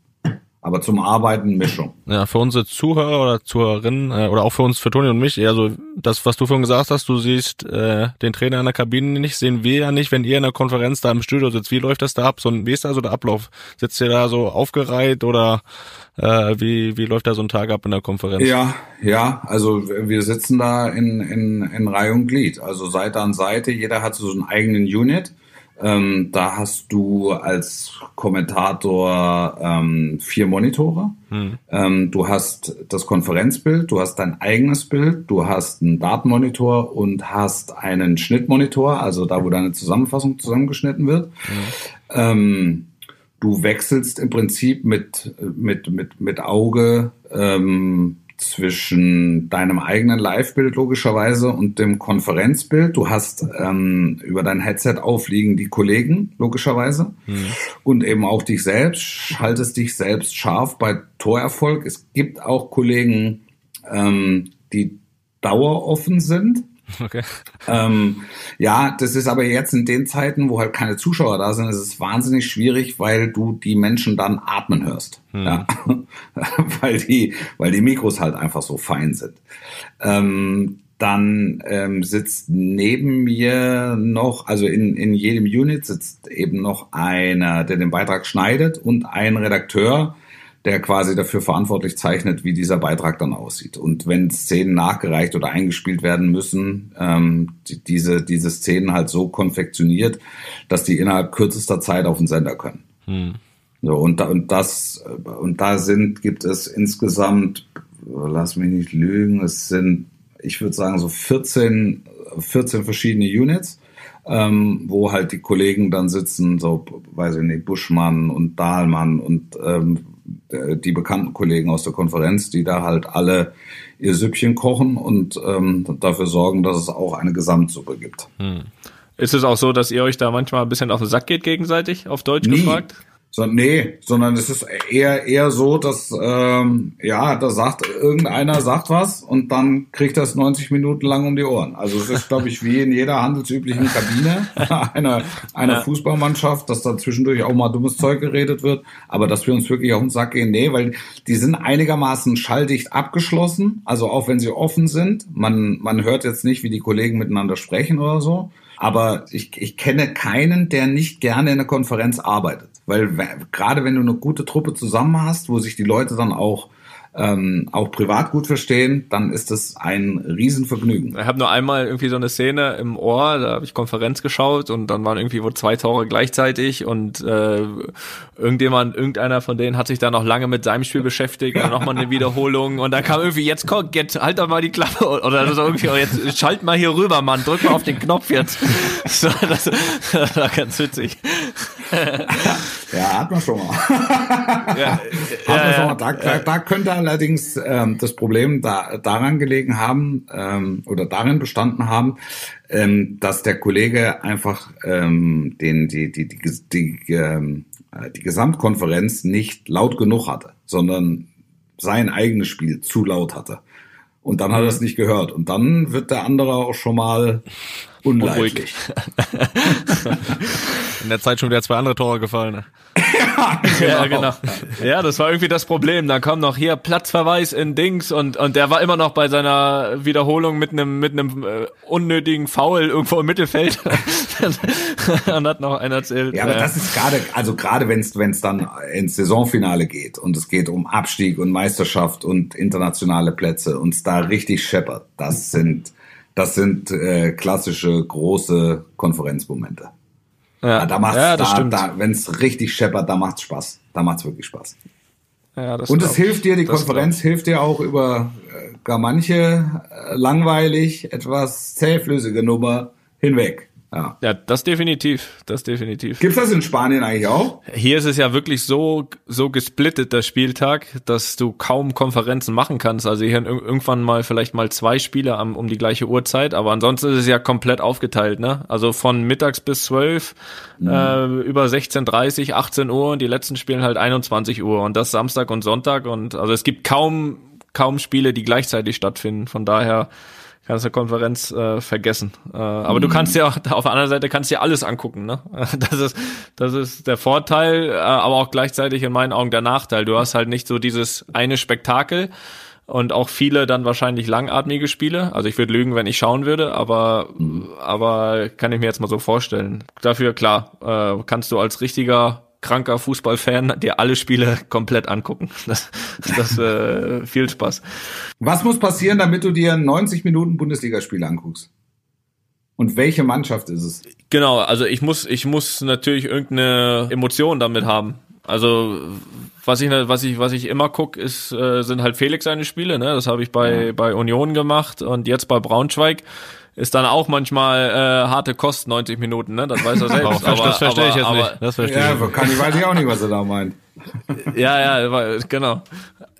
aber zum Arbeiten Mischung. Ja, für unsere Zuhörer oder Zuhörerinnen äh, oder auch für uns, für Toni und mich, eher so das, was du vorhin gesagt hast, du siehst äh, den Trainer in der Kabine nicht, sehen wir ja nicht, wenn ihr in der Konferenz da im Studio sitzt. Wie läuft das da ab? So ein, wie ist da so der Ablauf? Sitzt ihr da so aufgereiht oder äh, wie, wie läuft da so ein Tag ab in der Konferenz? Ja, ja, also wir sitzen da in, in, in Reihe und Glied, also Seite an Seite, jeder hat so einen eigenen Unit ähm, da hast du als Kommentator ähm, vier Monitore. Hm. Ähm, du hast das Konferenzbild, du hast dein eigenes Bild, du hast einen Datenmonitor und hast einen Schnittmonitor, also da, wo deine Zusammenfassung zusammengeschnitten wird. Hm. du wechselst im Prinzip mit, mit, mit, mit Auge ähm, zwischen deinem eigenen Live-Bild logischerweise und dem Konferenzbild. Du hast ähm, über dein Headset aufliegen die Kollegen logischerweise mhm. und eben auch dich selbst. Schaltest dich selbst scharf bei Torerfolg. Es gibt auch Kollegen, ähm, die daueroffen sind. Okay. Ähm, ja, das ist aber jetzt in den Zeiten, wo halt keine Zuschauer da sind, ist es wahnsinnig schwierig, weil du die Menschen dann atmen hörst. Hm. Ja. *laughs* weil die, weil die Mikros halt einfach so fein sind. Ähm, dann ähm, sitzt neben mir noch, also in, in jedem Unit sitzt eben noch einer, der den Beitrag schneidet und ein Redakteur, der quasi dafür verantwortlich zeichnet, wie dieser Beitrag dann aussieht. Und wenn Szenen nachgereicht oder eingespielt werden müssen, ähm, die, diese, diese Szenen halt so konfektioniert, dass die innerhalb kürzester Zeit auf den Sender können. Hm. So, und, da, und das, und da sind, gibt es insgesamt lass mich nicht lügen, es sind, ich würde sagen, so 14, 14 verschiedene Units, ähm, wo halt die Kollegen dann sitzen, so, weiß ich nicht, Buschmann und Dahlmann und ähm, die bekannten Kollegen aus der Konferenz, die da halt alle ihr Süppchen kochen und ähm, dafür sorgen, dass es auch eine Gesamtsuppe gibt. Hm. Ist es auch so, dass ihr euch da manchmal ein bisschen auf den Sack geht gegenseitig, auf Deutsch Nie. gefragt? So, nee, sondern es ist eher eher so, dass ähm, ja, da sagt irgendeiner sagt was und dann kriegt das 90 Minuten lang um die Ohren. Also es ist, glaube ich, wie in jeder handelsüblichen Kabine *laughs* einer einer. Fußballmannschaft, dass da zwischendurch auch mal dummes Zeug geredet wird, aber dass wir uns wirklich auf den Sack gehen, nee, weil die sind einigermaßen schalldicht abgeschlossen, also auch wenn sie offen sind, man man hört jetzt nicht, wie die Kollegen miteinander sprechen oder so. Aber ich, ich kenne keinen, der nicht gerne in der Konferenz arbeitet. Weil gerade wenn du eine gute Truppe zusammen hast, wo sich die Leute dann auch ähm, auch privat gut verstehen, dann ist das ein Riesenvergnügen. Ich habe nur einmal irgendwie so eine Szene im Ohr, da habe ich Konferenz geschaut und dann waren irgendwie wohl zwei Tore gleichzeitig und äh, irgendjemand, irgendeiner von denen hat sich da noch lange mit seinem Spiel *laughs* beschäftigt und nochmal eine Wiederholung und dann kam irgendwie, jetzt komm, jetzt halt doch mal die Klappe oder so irgendwie, oh, jetzt schalt mal hier rüber, Mann, drück mal auf den Knopf jetzt. *laughs* So, das, das war ganz witzig. ja, hat man schon mal. ja, hat man schon mal. Da, da, da könnte allerdings ähm, das Problem da, daran gelegen haben ähm, oder darin bestanden haben, ähm, dass der Kollege einfach ähm, den, die, die, die, die, ähm, die Gesamtkonferenz nicht laut genug hatte, sondern sein eigenes Spiel zu laut hatte. Und dann hat er es nicht gehört. Und dann wird der andere auch schon mal unleidlich. *laughs* In der Zeit schon wieder zwei andere Tore gefallen. Ne? *laughs* ja, genau. Ja, das war irgendwie das Problem. Da kam noch hier Platzverweis in Dings und und der war immer noch bei seiner Wiederholung mit einem mit einem äh, unnötigen Foul irgendwo im Mittelfeld *laughs* und hat noch einer erzählt. Ja, aber das ist gerade also gerade wenn es wenn es dann ins Saisonfinale geht und es geht um Abstieg und Meisterschaft und internationale Plätze und es da richtig scheppert. Das sind das sind äh, klassische große Konferenzmomente. Ja, da macht's, ja, da, da, wenn es richtig scheppert, da macht's Spaß. Da macht's wirklich Spaß. Ja, das Und es hilft dir, die Konferenz hilft dir auch über äh, gar manche äh, langweilig, etwas zähflüssige Nummer hinweg. Ja. ja, das definitiv, das definitiv. Gibt's das in Spanien eigentlich auch? Hier ist es ja wirklich so so gesplittet der Spieltag, dass du kaum Konferenzen machen kannst. Also hier irgendwann mal vielleicht mal zwei Spiele am, um die gleiche Uhrzeit, aber ansonsten ist es ja komplett aufgeteilt, ne? Also von mittags bis zwölf, mhm. äh, über 16:30, 18 Uhr und die letzten spielen halt 21 Uhr und das Samstag und Sonntag und also es gibt kaum kaum Spiele, die gleichzeitig stattfinden. Von daher kannst du Konferenz äh, vergessen. Äh, aber mhm. du kannst ja *laughs* auf der anderen Seite kannst dir alles angucken, ne? *laughs* Das ist das ist der Vorteil, äh, aber auch gleichzeitig in meinen Augen der Nachteil. Du hast halt nicht so dieses eine Spektakel und auch viele dann wahrscheinlich langatmige Spiele. Also ich würde lügen, wenn ich schauen würde, aber mhm. aber kann ich mir jetzt mal so vorstellen. Dafür klar, äh, kannst du als richtiger kranker Fußballfan dir alle Spiele komplett angucken. *laughs* Das, das äh, viel Spaß. Was muss passieren, damit du dir 90 Minuten Bundesligaspiele anguckst? Und welche Mannschaft ist es? Genau, also ich muss, ich muss natürlich irgendeine Emotion damit haben. Also was ich was ich was ich immer guck ist äh, sind halt Felix seine Spiele ne das habe ich bei ja. bei Union gemacht und jetzt bei Braunschweig ist dann auch manchmal äh, harte Kost 90 Minuten, ne? Das weiß er *laughs* selbst. aber, das verstehe ich jetzt aber, nicht. Das verstehe ja, ich. Kann ich weiß ich auch nicht, was er da meint. Ja, ja, genau.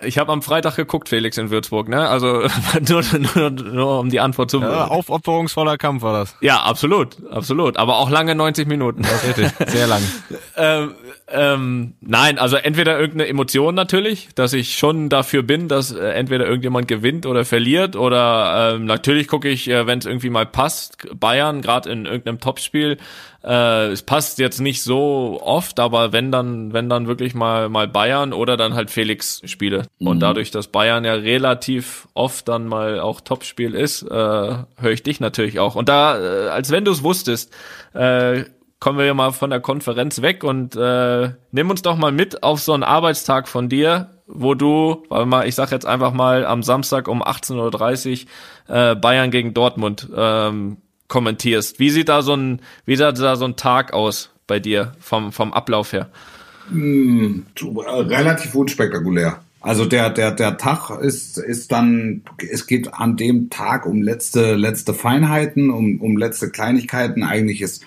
Ich habe am Freitag geguckt, Felix in Würzburg, ne? Also *laughs* nur, nur, nur um die Antwort zu. Ja, aufopferungsvoller Kampf war das. Ja, absolut, absolut. Aber auch lange 90 Minuten. Das richtig, sehr lang. *laughs* ähm, ähm, nein, also entweder irgendeine Emotion natürlich, dass ich schon dafür bin, dass äh, entweder irgendjemand gewinnt oder verliert oder ähm, natürlich gucke ich, äh, wenn es irgendwie mal passt, Bayern gerade in irgendeinem Topspiel. Äh, es passt jetzt nicht so oft, aber wenn dann, wenn dann wirklich mal mal Bayern oder dann halt Felix Spiele mhm. und dadurch, dass Bayern ja relativ oft dann mal auch Topspiel ist, äh, höre ich dich natürlich auch. Und da, äh, als wenn du es wusstest, äh, kommen wir ja mal von der Konferenz weg und äh, nimm uns doch mal mit auf so einen Arbeitstag von dir, wo du, weil mal, ich sag jetzt einfach mal am Samstag um 18.30 Uhr äh, Bayern gegen Dortmund ähm, kommentierst. Wie sieht da so ein, wie sieht da so ein Tag aus bei dir vom, vom Ablauf her? Mm, relativ unspektakulär. Also der, der, der Tag ist, ist dann, es geht an dem Tag um letzte, letzte Feinheiten, um, um letzte Kleinigkeiten. Eigentlich ist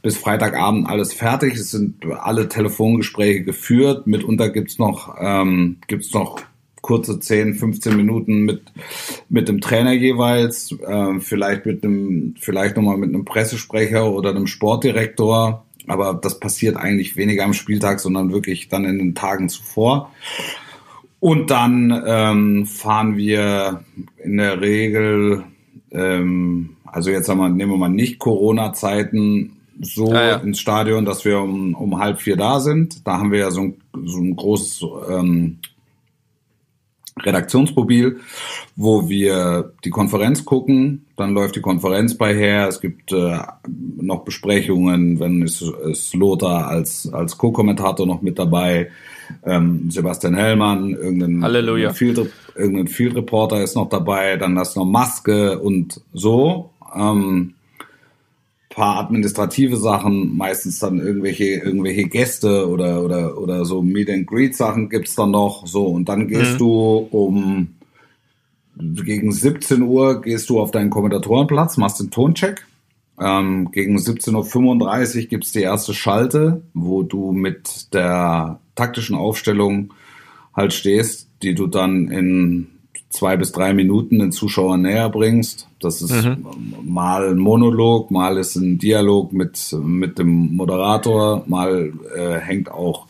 bis Freitagabend alles fertig. Es sind alle Telefongespräche geführt. Mitunter gibt's noch, ähm, gibt's noch kurze 10, 15 Minuten mit, mit dem Trainer jeweils, äh, vielleicht mit einem, vielleicht nochmal mit einem Pressesprecher oder einem Sportdirektor. Aber das passiert eigentlich weniger am Spieltag, sondern wirklich dann in den Tagen zuvor. Und dann ähm, fahren wir in der Regel, ähm, also jetzt sagen wir, nehmen wir mal nicht Corona-Zeiten, so ja, ja. ins Stadion, dass wir um, um halb vier da sind. Da haben wir ja so ein, so ein großes ähm, Redaktionsmobil, wo wir die Konferenz gucken. Dann läuft die Konferenz bei her. Es gibt äh, noch Besprechungen, wenn es, es Lothar als, als Co-Kommentator noch mit dabei ähm, Sebastian Hellmann, irgendein, Halleluja. Field, irgendein Field Reporter ist noch dabei, dann hast du noch Maske und so. Ähm, paar administrative Sachen, meistens dann irgendwelche irgendwelche Gäste oder oder oder so Meet and Greet Sachen gibt's dann noch so und dann gehst mhm. du um gegen 17 Uhr gehst du auf deinen Kommentatorenplatz, machst den Toncheck. Ähm, gegen 17.35 Uhr gibt's die erste Schalte, wo du mit der taktischen Aufstellung halt stehst, die du dann in zwei bis drei Minuten den Zuschauer näher bringst. Das ist mhm. mal ein Monolog, mal ist ein Dialog mit, mit dem Moderator, mal äh, hängt auch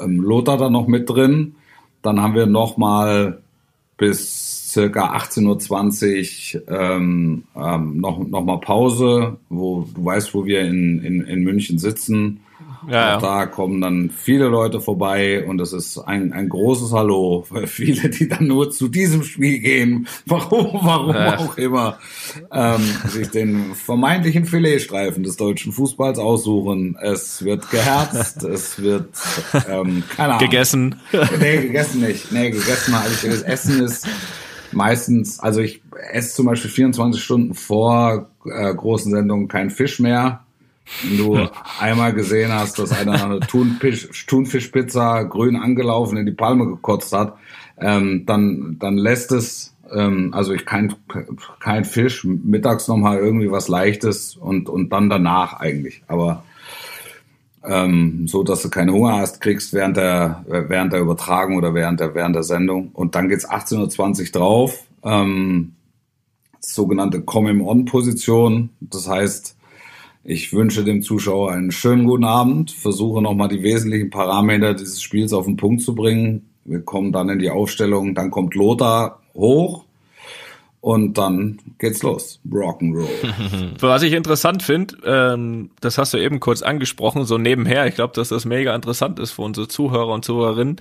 ähm, Lothar da noch mit drin. Dann haben wir noch mal bis circa 18.20 Uhr ähm, ähm, noch, noch mal Pause, wo du weißt, wo wir in, in, in München sitzen. Ja, ja. Da kommen dann viele Leute vorbei und es ist ein, ein großes Hallo für viele, die dann nur zu diesem Spiel gehen, *laughs* warum, warum ja. auch immer, ähm, sich den vermeintlichen Filetstreifen des deutschen Fußballs aussuchen. Es wird geherzt, *laughs* es wird, ähm, keine Ahnung. Gegessen. *laughs* Nee, gegessen nicht. Nee, gegessen habe ich. Das Essen ist meistens, also ich esse zum Beispiel 24 Stunden vor äh, großen Sendungen kein Fisch mehr wenn du einmal gesehen hast, dass einer eine Thunfisch, Thunfischpizza grün angelaufen in die Palme gekotzt hat, ähm, dann, dann lässt es, ähm, also ich kein, kein Fisch, mittags nochmal irgendwie was Leichtes und, und dann danach eigentlich. Aber ähm, so, dass du keinen Hunger hast, kriegst während der, während der Übertragung oder während der, während der Sendung. Und dann geht's 18.20 Uhr drauf. Ähm, sogenannte Come-on-Position. Das heißt, ich wünsche dem Zuschauer einen schönen guten Abend, versuche nochmal die wesentlichen Parameter dieses Spiels auf den Punkt zu bringen. Wir kommen dann in die Aufstellung, dann kommt Lothar hoch und dann geht's los. Rock'n'Roll. *laughs* Was ich interessant finde, ähm, das hast du eben kurz angesprochen, so nebenher, ich glaube, dass das mega interessant ist für unsere Zuhörer und Zuhörerinnen,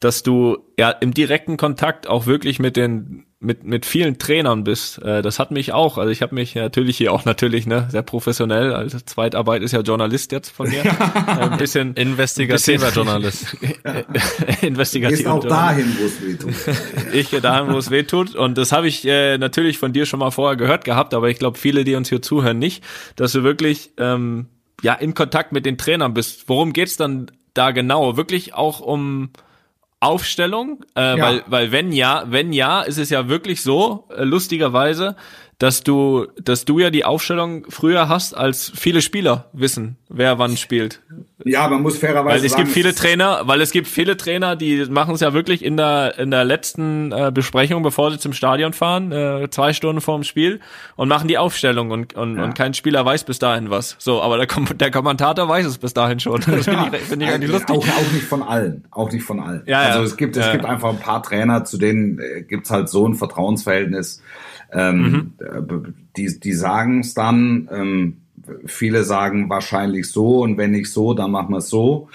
dass du ja im direkten Kontakt auch wirklich mit den mit mit vielen Trainern bist. Äh, das hat mich auch. Also ich habe mich natürlich hier auch natürlich ne sehr professionell. Also Zweitarbeit ist ja Journalist jetzt von mir. *laughs* Äh, ein bisschen investigativer bisschen, Journalist. *laughs* investigativer auch dahin, wo es weh tut. *laughs* ich gehe dahin, wo es weh tut. Und das habe ich äh, natürlich von dir schon mal vorher gehört gehabt. Aber ich glaube, viele, die uns hier zuhören, nicht, dass du wirklich ähm, ja in Kontakt mit den Trainern bist. Worum geht's dann da genau? Wirklich auch um Aufstellung, äh, ja. weil, weil wenn ja, wenn ja, ist es ja wirklich so, äh, lustigerweise, dass du, dass du ja die Aufstellung früher hast, als viele Spieler wissen, wer wann spielt. Ja, man muss fairerweise weil es sagen, gibt viele Trainer, weil es gibt viele Trainer, die machen es ja wirklich in der in der letzten äh, Besprechung, bevor sie zum Stadion fahren, äh, zwei Stunden vorm Spiel und machen die Aufstellung und und, ja. und kein Spieler weiß bis dahin was. So, aber der, Kom der Kommentator weiß es bis dahin schon. *laughs* Das finde ich, find ich eigentlich lustig. Auch, auch nicht von allen, auch nicht von allen. Ja, also es gibt es ja. gibt einfach ein paar Trainer, zu denen äh, gibt's halt so ein Vertrauensverhältnis ähm, mhm. Die, die sagen es dann. Ähm, viele sagen wahrscheinlich so und wenn nicht so, dann machen wir es so.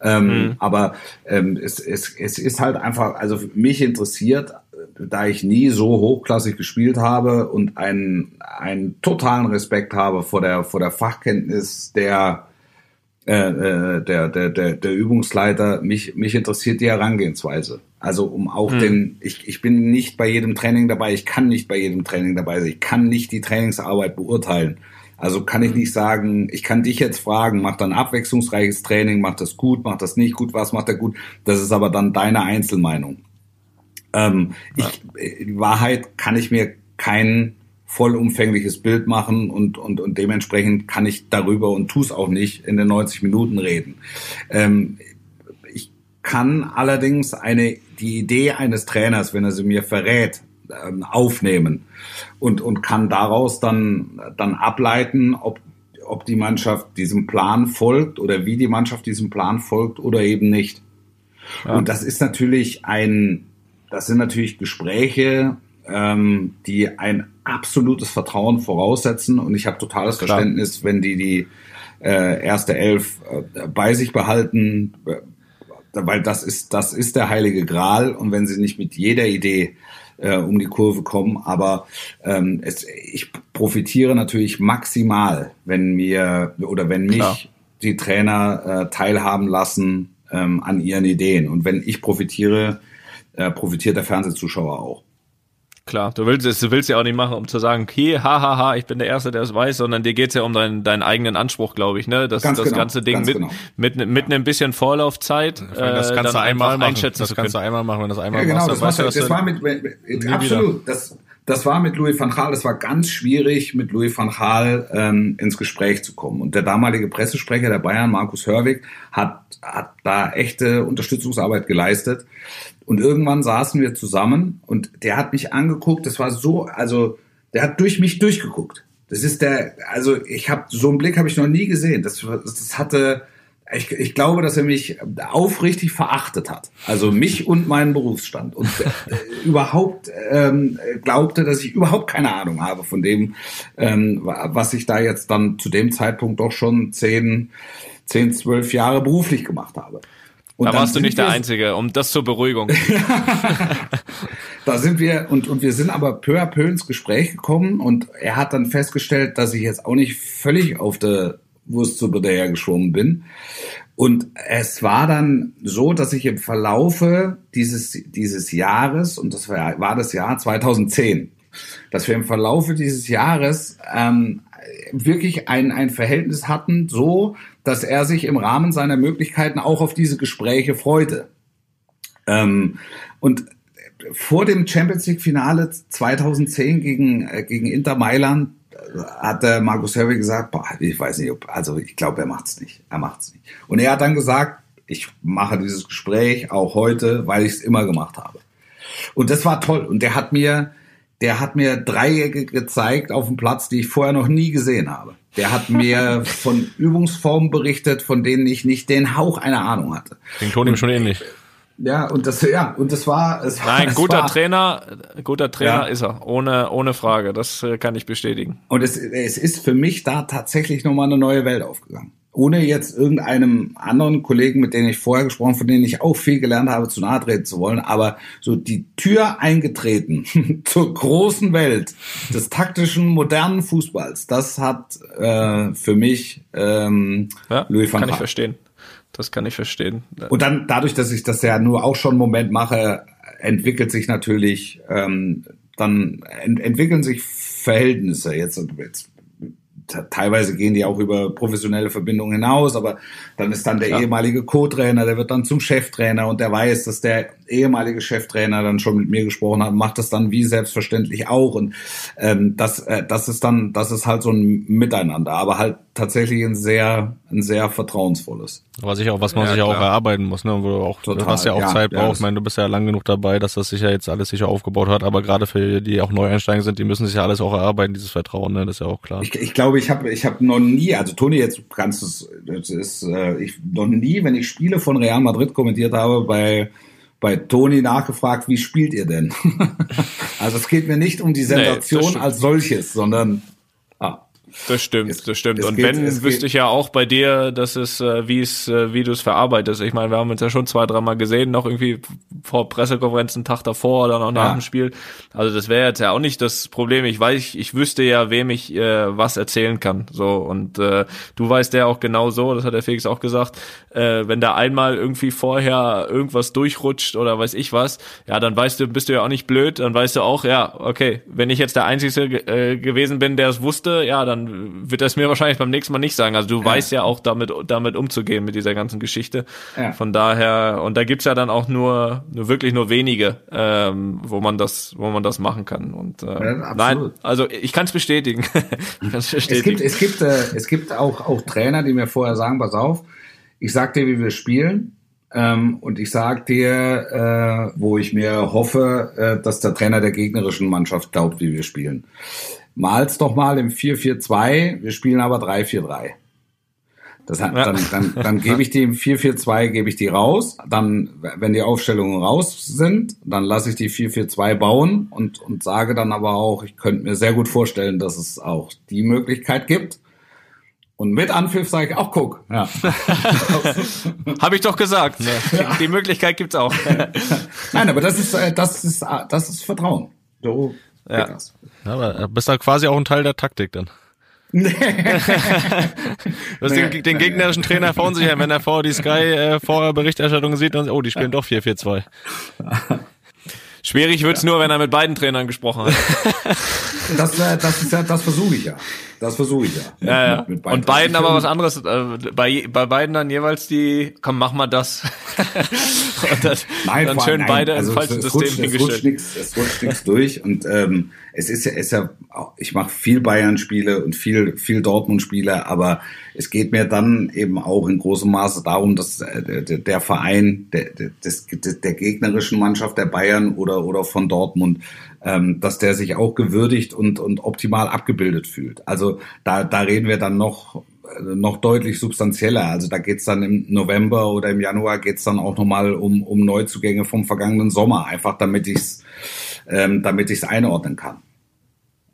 Ähm, mhm. Aber ähm, es, es, es ist halt einfach, also mich interessiert, da ich nie so hochklassig gespielt habe und einen, einen totalen Respekt habe vor der, vor der Fachkenntnis der, äh, äh der, der, der, der Übungsleiter, mich, mich interessiert die Herangehensweise. Also um auch hm. den, ich, ich bin nicht bei jedem Training dabei, ich kann nicht bei jedem Training dabei sein, ich kann nicht die Trainingsarbeit beurteilen. Also kann ich hm. nicht sagen, ich kann dich jetzt fragen, macht dann abwechslungsreiches Training, macht das gut, macht das nicht gut, was macht er gut? Das ist aber dann deine Einzelmeinung. Ähm, ja. ich, in Wahrheit kann ich mir kein vollumfängliches Bild machen und, und, und dementsprechend kann ich darüber und tu es auch nicht in den 90 Minuten reden. Ähm, kann allerdings eine, die Idee eines Trainers, wenn er sie mir verrät, ähm, aufnehmen und, und kann daraus dann, dann ableiten, ob, ob die Mannschaft diesem Plan folgt oder wie die Mannschaft diesem Plan folgt oder eben nicht. Ja. Und das ist natürlich ein, das sind natürlich Gespräche, ähm, die ein absolutes Vertrauen voraussetzen. Und ich habe totales Klar. Verständnis, wenn die die äh, erste Elf äh, bei sich behalten, weil das ist das ist der heilige Gral. Und wenn sie nicht mit jeder Idee äh, um die Kurve kommen, aber ähm, es, ich profitiere natürlich maximal, wenn mir oder wenn mich Klar. die Trainer äh, teilhaben lassen ähm, an ihren Ideen. Und wenn ich profitiere, äh, profitiert der Fernsehzuschauer auch. Klar, du willst es, du willst ja auch nicht machen, um zu sagen, okay, hahaha, ha, ha, ich bin der Erste, der es weiß, sondern dir geht's ja um deinen, deinen eigenen Anspruch, glaube ich, ne? Das, ganz das genau, ganze Ding mit, genau. mit, mit einem bisschen Vorlaufzeit. Das kannst äh, du einmal machen. Das kannst du einmal machen, wenn das einmal ja, genau, machst. Das, war, das war mit, absolut, das, das war mit Louis van Gaal, das war ganz schwierig, mit Louis van Gaal ähm, ins Gespräch zu kommen. Und der damalige Pressesprecher der Bayern, Markus Hörwig, hat, hat da echte Unterstützungsarbeit geleistet. Und irgendwann saßen wir zusammen und der hat mich angeguckt, das war so, also der hat durch mich durchgeguckt. Das ist der, also ich habe so einen Blick habe ich noch nie gesehen. Das, das hatte, ich, ich glaube, dass er mich aufrichtig verachtet hat. Also mich und meinen Berufsstand. Und äh, *laughs* überhaupt ähm, glaubte, dass ich überhaupt keine Ahnung habe von dem, ähm, was ich da jetzt dann zu dem Zeitpunkt doch schon zehn, zehn, zwölf Jahre beruflich gemacht habe. Und da warst du nicht der Einzige, um das zur Beruhigung. *laughs* *laughs* da sind wir und, und wir sind aber peu à peu ins Gespräch gekommen und er hat dann festgestellt, dass ich jetzt auch nicht völlig auf der Wurstsuppe daher geschwommen bin. Und es war dann so, dass ich im Verlaufe dieses, dieses Jahres, und das war, war das Jahr 2010, dass wir im Verlaufe dieses Jahres ähm, wirklich ein, ein Verhältnis hatten, so dass er sich im Rahmen seiner Möglichkeiten auch auf diese Gespräche freute. Ähm, und vor dem Champions League Finale 2010 gegen, äh, gegen Inter Mailand hat der Markus Herwig gesagt, boah, ich weiß nicht, ob, also ich glaube, er macht's nicht. Er macht's nicht. Und er hat dann gesagt, ich mache dieses Gespräch auch heute, weil ich es immer gemacht habe. Und das war toll. Und der hat mir, der hat mir Dreiecke gezeigt auf dem Platz, die ich vorher noch nie gesehen habe. Der hat mir *laughs* von Übungsformen berichtet, von denen ich nicht den Hauch einer Ahnung hatte. Den Toni ihm schon ähnlich. Ja, und das, ja, und das war, es war. Nein, guter war, Trainer, guter Trainer ja. ist er. Ohne, ohne Frage. Das äh, kann ich bestätigen. Und es, es ist für mich da tatsächlich nochmal eine neue Welt aufgegangen ohne jetzt irgendeinem anderen Kollegen, mit denen ich vorher gesprochen, von denen ich auch viel gelernt habe, zu nahe treten zu wollen, aber so die Tür eingetreten *laughs* zur großen Welt des taktischen, modernen Fußballs, das hat äh, für mich ähm, ja, Louis van. Kann ich verstehen. Das kann ich verstehen. Und dann, dadurch, dass ich das ja nur auch schon einen Moment mache, entwickelt sich natürlich, ähm, dann ent entwickeln sich Verhältnisse. Jetzt, jetzt teilweise gehen die auch über professionelle Verbindungen hinaus, aber dann ist dann der Klar. ehemalige Co-Trainer, der wird dann zum Cheftrainer und der weiß, dass der ehemalige Cheftrainer dann schon mit mir gesprochen hat, macht das dann wie selbstverständlich auch und ähm, das, äh, das ist dann, das ist halt so ein Miteinander, aber halt tatsächlich ein sehr, ein sehr vertrauensvolles. Aber sicher auch, was man ja, sich ja auch erarbeiten muss, ne? Wo du auch, Total, was ja auch ja, Zeit braucht. Ja, ich meine, du bist ja lang genug dabei, dass das sich ja jetzt alles sicher aufgebaut hat, aber gerade für die auch Neueinsteiger sind, die müssen sich ja alles auch erarbeiten, dieses Vertrauen, ne? Das ist ja auch klar. Ich, ich glaube, ich habe ich hab noch nie, also Toni, jetzt kannst du es, ist, äh, ich noch nie, wenn ich Spiele von Real Madrid kommentiert habe, bei bei Toni nachgefragt, wie spielt ihr denn? *laughs* also es geht mir nicht um die Sensation nee, als solches, sondern das stimmt, es, das stimmt. Und geht, wenn, wüsste ich ja auch bei dir, dass es, äh, wie es, äh, wie du es verarbeitest. Ich meine, wir haben uns ja schon zwei, dreimal gesehen, noch irgendwie vor Pressekonferenzen, Tag davor oder noch nach ja. dem Spiel. Also das wäre jetzt ja auch nicht das Problem. Ich weiß, ich, ich wüsste ja, wem ich äh, was erzählen kann. So und äh, du weißt ja auch genau so, das hat der Felix auch gesagt, äh, wenn da einmal irgendwie vorher irgendwas durchrutscht oder weiß ich was, ja, dann weißt du, bist du ja auch nicht blöd, dann weißt du auch, ja, okay, wenn ich jetzt der Einzige äh, gewesen bin, der es wusste, ja, dann dann wird es mir wahrscheinlich beim nächsten Mal nicht sagen. Also du ja. weißt ja auch damit, damit umzugehen mit dieser ganzen Geschichte. Ja. Von daher, und da gibt's ja dann auch nur, nur wirklich nur wenige, ähm, wo man das, wo man das machen kann. Und äh, ja, nein, also ich kann es bestätigen. ich kann's bestätigen. *laughs* Es gibt, es gibt, äh, es gibt auch, auch Trainer, die mir vorher sagen, pass auf, ich sag dir, wie wir spielen. Ähm, und ich sag dir, äh, wo ich mir hoffe, äh, dass der Trainer der gegnerischen Mannschaft glaubt, wie wir spielen. Mal's doch mal im 4-4-2, wir spielen aber 3-4-3. Das hat, dann, dann, dann gebe ich die im 4-4-2, gebe ich die raus. Dann, wenn die Aufstellungen raus sind, dann lasse ich die 4-4-2 bauen und, und sage dann aber auch, ich könnte mir sehr gut vorstellen, dass es auch die Möglichkeit gibt. Und mit Anpfiff sage ich auch, guck. Ja. *laughs* Habe ich doch gesagt. Ne? Die, Möglichkeit gibt's auch. Nein, aber das ist, äh, das ist, äh, das ist Vertrauen. So ja. Das. ja. Aber bist da quasi auch ein Teil der Taktik dann. Nee. *laughs* nee, den, den gegnerischen Trainer verunsichern, wenn er vor die Sky äh, vorher Berichterstattung sieht und oh, die spielen doch 4-4-2. Schwierig wird's ja. nur, wenn er mit beiden Trainern gesprochen hat. *laughs* Das, äh, das ist ja, das versuche ich ja. Das versuche ich ja. ja, ja. Mit, mit und beiden aber was anderes. Äh, bei, bei beiden dann jeweils die, komm, mach mal das. *laughs* und dann, nein, dann schön nein. beide also ins falsche System rutscht, hingestellt. Es rutscht nichts, es rutscht nichts durch. Und ähm, es ist ja, es ist ja, ich mache viel Bayern-Spiele und viel, viel Dortmund-Spiele, aber es geht mir dann eben auch in großem Maße darum, dass äh, der, der Verein der, des, der gegnerischen Mannschaft der Bayern oder, oder von Dortmund ähm, dass der sich auch gewürdigt und, und optimal abgebildet fühlt. Also da, da reden wir dann noch noch deutlich substanzieller. Also da geht's dann im November oder im Januar geht's dann auch nochmal um, um Neuzugänge vom vergangenen Sommer, einfach damit ich's ähm, damit ich's einordnen kann.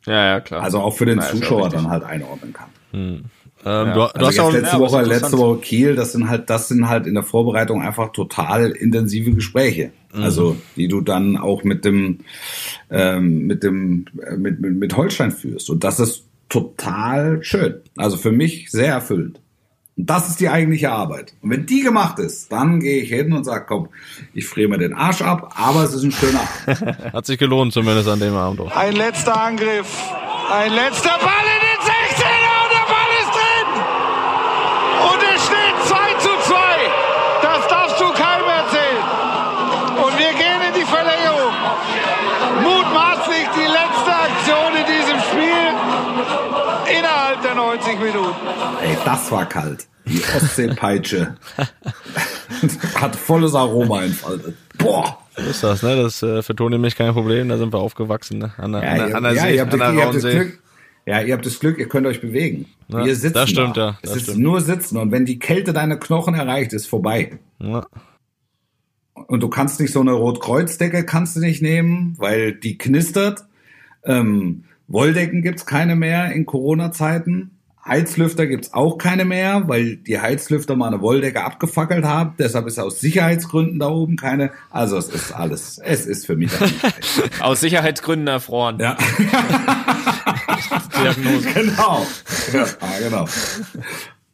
Ja, ja, klar. Also auch für den Na, Zuschauer dann halt einordnen kann. Hm. Ähm, ja. du, du also hast auch letzte ja, Woche, letzte Woche Kiel, das sind halt, das sind halt in der Vorbereitung einfach total intensive Gespräche. Mhm. Also, die du dann auch mit dem, ähm, mit dem, äh, mit, mit, mit Holstein führst. Und das ist total schön. Also für mich sehr erfüllend. Und das ist die eigentliche Arbeit. Und wenn die gemacht ist, dann gehe ich hin und sage, komm, ich friere mir den Arsch ab, aber es ist ein schöner Abend. *laughs* Hat sich gelohnt, zumindest an dem Abend. Ein letzter Angriff. Ein letzter Ball in den das war kalt. Die Ostseepeitsche *laughs* hat volles Aroma entfaltet. Boah. So ist das, ne? Das ist äh, für Toni mich kein Problem, da sind wir aufgewachsen, ne? An der, ja, an der, ja, See, ihr habt, an der ihr habt das Glück, ja, ihr habt das Glück, ihr könnt euch bewegen. Ja, wir sitzen Das stimmt, da. ja. Das es ist stimmt. nur sitzen und wenn die Kälte deine Knochen erreicht, ist vorbei. Ja. Und du kannst nicht so eine Rotkreuzdecke kannst du nicht nehmen, weil die knistert. Ähm, Wolldecken gibt's keine mehr in Corona-Zeiten. Heizlüfter gibt's auch keine mehr, weil die Heizlüfter mal eine Wolldecke abgefackelt haben. Deshalb ist aus Sicherheitsgründen da oben keine. Also es ist alles, es ist für mich *laughs* Aus Sicherheitsgründen erfroren. Ja. Diagnose. *laughs* Genau. Ja, ah, genau.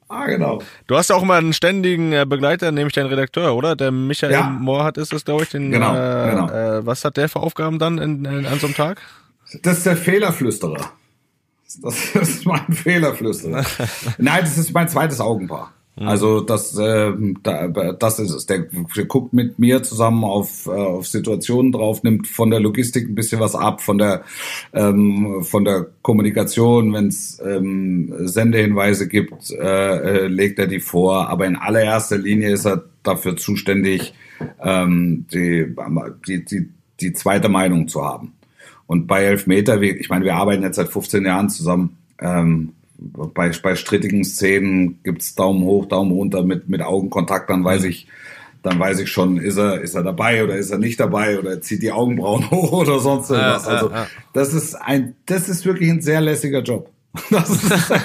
Ah, genau. Du hast ja auch immer einen ständigen äh, Begleiter, nämlich deinen Redakteur, oder? Der Michael ja. Mohrhardt ist das, glaube ich. Den, genau, äh, genau. Äh, was hat der für Aufgaben dann in, in, an so einem Tag? Das ist der Fehlerflüsterer. Das ist mein *laughs* Fehlerflüsterer. Nein, das ist mein zweites Augenpaar. Mhm. Also das, äh, das ist es. Der, der guckt mit mir zusammen auf, äh, auf Situationen drauf, nimmt von der Logistik ein bisschen was ab, von der ähm, von der Kommunikation, wenn es ähm, Sendehinweise gibt, äh, äh, legt er die vor. Aber in allererster Linie ist er dafür zuständig, ähm, die, die, die, die zweite Meinung zu haben. Und bei Elfmeter, ich meine, wir arbeiten jetzt seit 15 Jahren zusammen. Ähm, bei, bei strittigen Szenen gibt's Daumen hoch, Daumen runter mit, mit Augenkontakt, dann weiß ich, dann weiß ich schon, ist er, ist er dabei oder ist er nicht dabei oder zieht die Augenbrauen *laughs* hoch oder sonst irgendwas. also, das ist ein, das ist wirklich ein sehr lässiger Job. *laughs* Das, ist,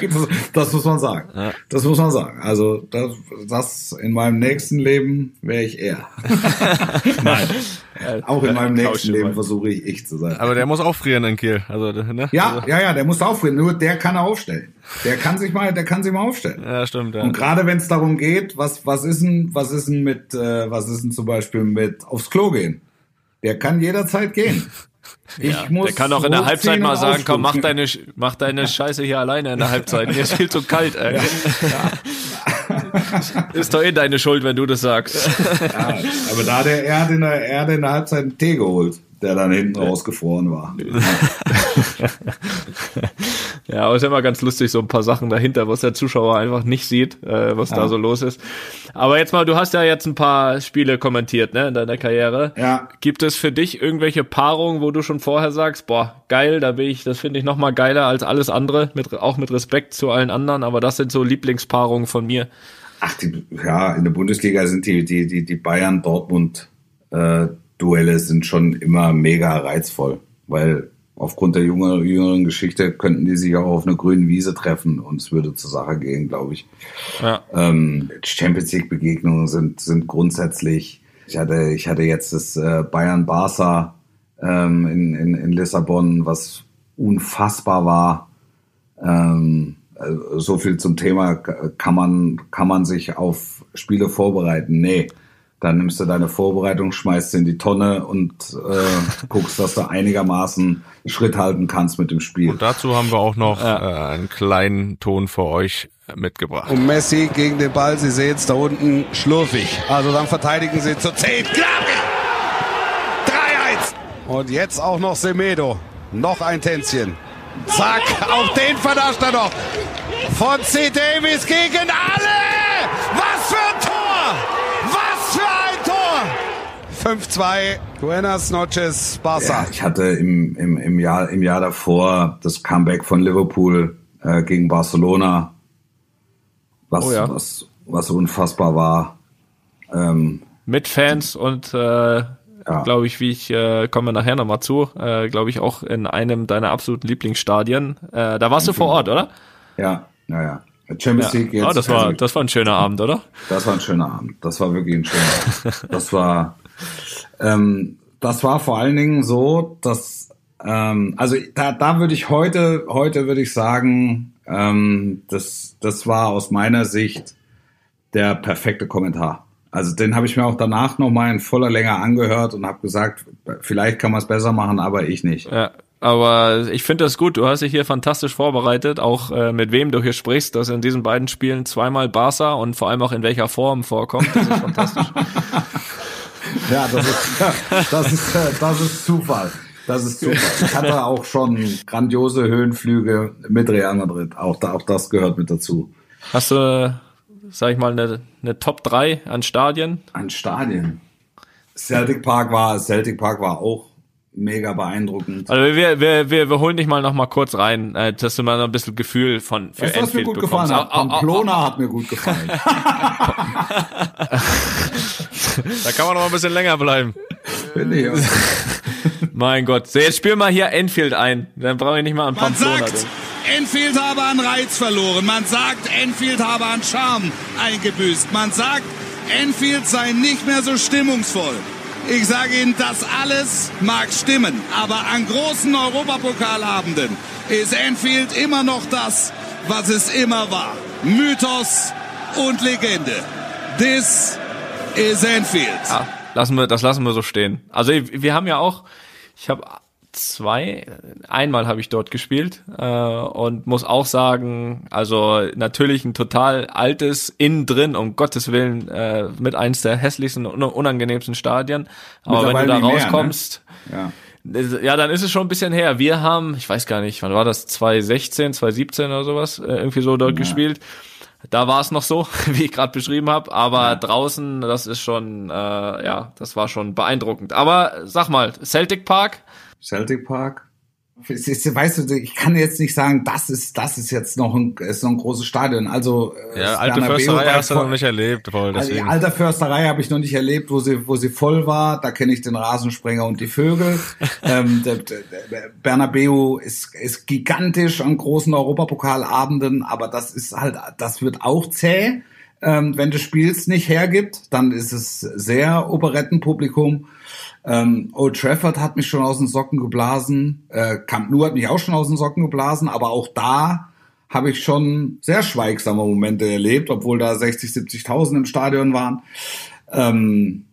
das muss man sagen. Ja. Das muss man sagen. Also das, das in meinem nächsten Leben wäre ich er. *laughs* Nein. *laughs* Auch in meinem nächsten Leben versuche ich ich zu sein. Aber der muss auch frieren in Kiel. Also, ne? Ja, also. ja, ja, der muss auch frieren. Nur der kann er aufstellen. Der kann sich mal, der kann sich mal aufstellen. Ja, stimmt. Ja. Und gerade wenn es darum geht, was was ist denn, was ist denn mit, äh, was ist denn zum Beispiel mit aufs Klo gehen? Der kann jederzeit gehen. Ja, der kann auch in der Halbzeit mal sagen, komm, mach deine, mach deine Scheiße hier alleine in der *laughs* Halbzeit. Mir ist viel zu kalt, ey. Ja. ist doch eh deine Schuld, wenn du das sagst. Ja, aber da hat er, er hat in der, er hat in der Halbzeit einen Tee geholt der dann hinten rausgefroren war. *laughs* ja, aber es ist immer ganz lustig, so ein paar Sachen dahinter, was der Zuschauer einfach nicht sieht, äh, was ja. da so los ist. Aber jetzt mal, du hast ja jetzt ein paar Spiele kommentiert, ne, in deiner Karriere. Ja. Gibt es für dich irgendwelche Paarungen, wo du schon vorher sagst, boah, geil, da bin ich, das finde ich noch mal geiler als alles andere, mit, auch mit Respekt zu allen anderen, aber das sind so Lieblingspaarungen von mir. Ach, die, ja, in der Bundesliga sind die, die, die, die Bayern, Dortmund, äh, Duelle sind schon immer mega reizvoll, weil aufgrund der jüngeren, jüngeren Geschichte könnten die sich auch auf einer grünen Wiese treffen und es würde zur Sache gehen, glaube ich. Ja. Ähm, Champions League Begegnungen sind, sind grundsätzlich, ich hatte, ich hatte jetzt das äh, Bayern Barca ähm, in, in, in Lissabon, was unfassbar war. Ähm, also so viel zum Thema, kann man, kann man sich auf Spiele vorbereiten? Nee. Dann nimmst du deine Vorbereitung, schmeißt sie in die Tonne und äh, *laughs* guckst, dass du einigermaßen Schritt halten kannst mit dem Spiel. Und dazu haben wir auch noch ja. äh, einen kleinen Ton für euch mitgebracht. Und Messi gegen den Ball, Sie sehen es da unten schlurfig. Also dann verteidigen sie zu 10. 3-1. Und jetzt auch noch Semedo. Noch ein Tänzchen. Zack, auch den vernascht er noch. Von C. Davis gegen alle. Was für ein Tor! Was für ein Tor! 5-2, Buenas noches, Barca. Ja, ich hatte im, im, im, Jahr, im Jahr davor das Comeback von Liverpool äh, gegen Barcelona, was, oh ja. was, was unfassbar war. Ähm, Mit Fans und äh, ja. glaube ich, wie ich äh, komme nachher nochmal zu, äh, glaube ich auch in einem deiner absoluten Lieblingsstadien. Äh, da warst du vor Ort, oder? Ja, naja. Champions ja. League jetzt. Oh, das war, das war ein schöner Abend, oder? Das war ein schöner Abend. Das war wirklich ein schöner Abend. *laughs* Das war, ähm, das war vor allen Dingen so, dass, ähm, also da, da würde ich heute, heute würde ich sagen, ähm, das, das war aus meiner Sicht der perfekte Kommentar. Also den habe ich mir auch danach nochmal in voller Länge angehört und habe gesagt, vielleicht kann man es besser machen, aber ich nicht. Ja, aber ich finde das gut. Du hast dich hier fantastisch vorbereitet, auch äh, mit wem du hier sprichst, dass in diesen beiden Spielen zweimal Barca und vor allem auch in welcher Form vorkommt. Das ist fantastisch. *laughs* ja, das ist, *laughs* das ist, das ist Zufall. Das ist Zufall. Ich hatte auch schon grandiose Höhenflüge mit Real Madrid. Auch, auch das gehört mit dazu. Hast du, sag ich mal, eine, eine Top 3 an Stadien? An Stadien. Celtic Park war, Celtic Park war auch mega beeindruckend. Also wir, wir, wir, wir holen dich mal noch mal kurz rein, äh, dass du mal noch ein bisschen Gefühl von für weißt, was mir gut bekommst. gefallen hat? Pamplona hat mir gut gefallen. *laughs* da kann man noch ein bisschen länger bleiben. Finde ich. *laughs* mein Gott. So, jetzt spiel mal hier Enfield ein. Dann brauche ich nicht mal an Pamplona. Man sagt, Enfield habe an Reiz verloren. Man sagt, Enfield habe an Charme eingebüßt. Man sagt, Enfield sei nicht mehr so stimmungsvoll. Ich sage Ihnen, das alles mag stimmen, aber an großen Europapokalabenden ist Enfield immer noch das, was es immer war. Mythos und Legende. This is Enfield. Ja, lassen wir, das lassen wir so stehen. Also wir haben ja auch, ich habe zwei, einmal habe ich dort gespielt äh, und muss auch sagen, also natürlich ein total altes innen drin, um Gottes Willen, äh, mit eins der hässlichsten und unangenehmsten Stadien. Aber wenn du da rauskommst, mehr, ne? ja. ja, dann ist es schon ein bisschen her. Wir haben, ich weiß gar nicht, wann war das, 2016, 2017 oder sowas, äh, irgendwie so dort ja. gespielt. Da war es noch so, *laughs* wie ich gerade beschrieben habe, aber ja. draußen, das ist schon, äh, ja, das war schon beeindruckend. Aber sag mal, Celtic Park, Celtic Park. Weißt du, ich kann jetzt nicht sagen, das ist, das ist jetzt noch ein, ist noch ein großes Stadion. Also äh, ja, alte Försterei hast du noch nicht erlebt, voll. Also, die alte Försterei habe ich noch nicht erlebt, wo sie, wo sie voll war. Da kenne ich den Rasensprenger und die Vögel. *laughs* ähm, der, der, der Bernabeu ist, ist gigantisch an großen Europapokalabenden, aber das ist halt, das wird auch zäh. Ähm, wenn das Spiels nicht hergibt, dann ist es sehr Operettenpublikum. Ähm, Old Trafford hat mich schon aus den Socken geblasen. Äh, Camp Nou hat mich auch schon aus den Socken geblasen, aber auch da habe ich schon sehr schweigsame Momente erlebt, obwohl da 60, 70.000 im Stadion waren. Ähm,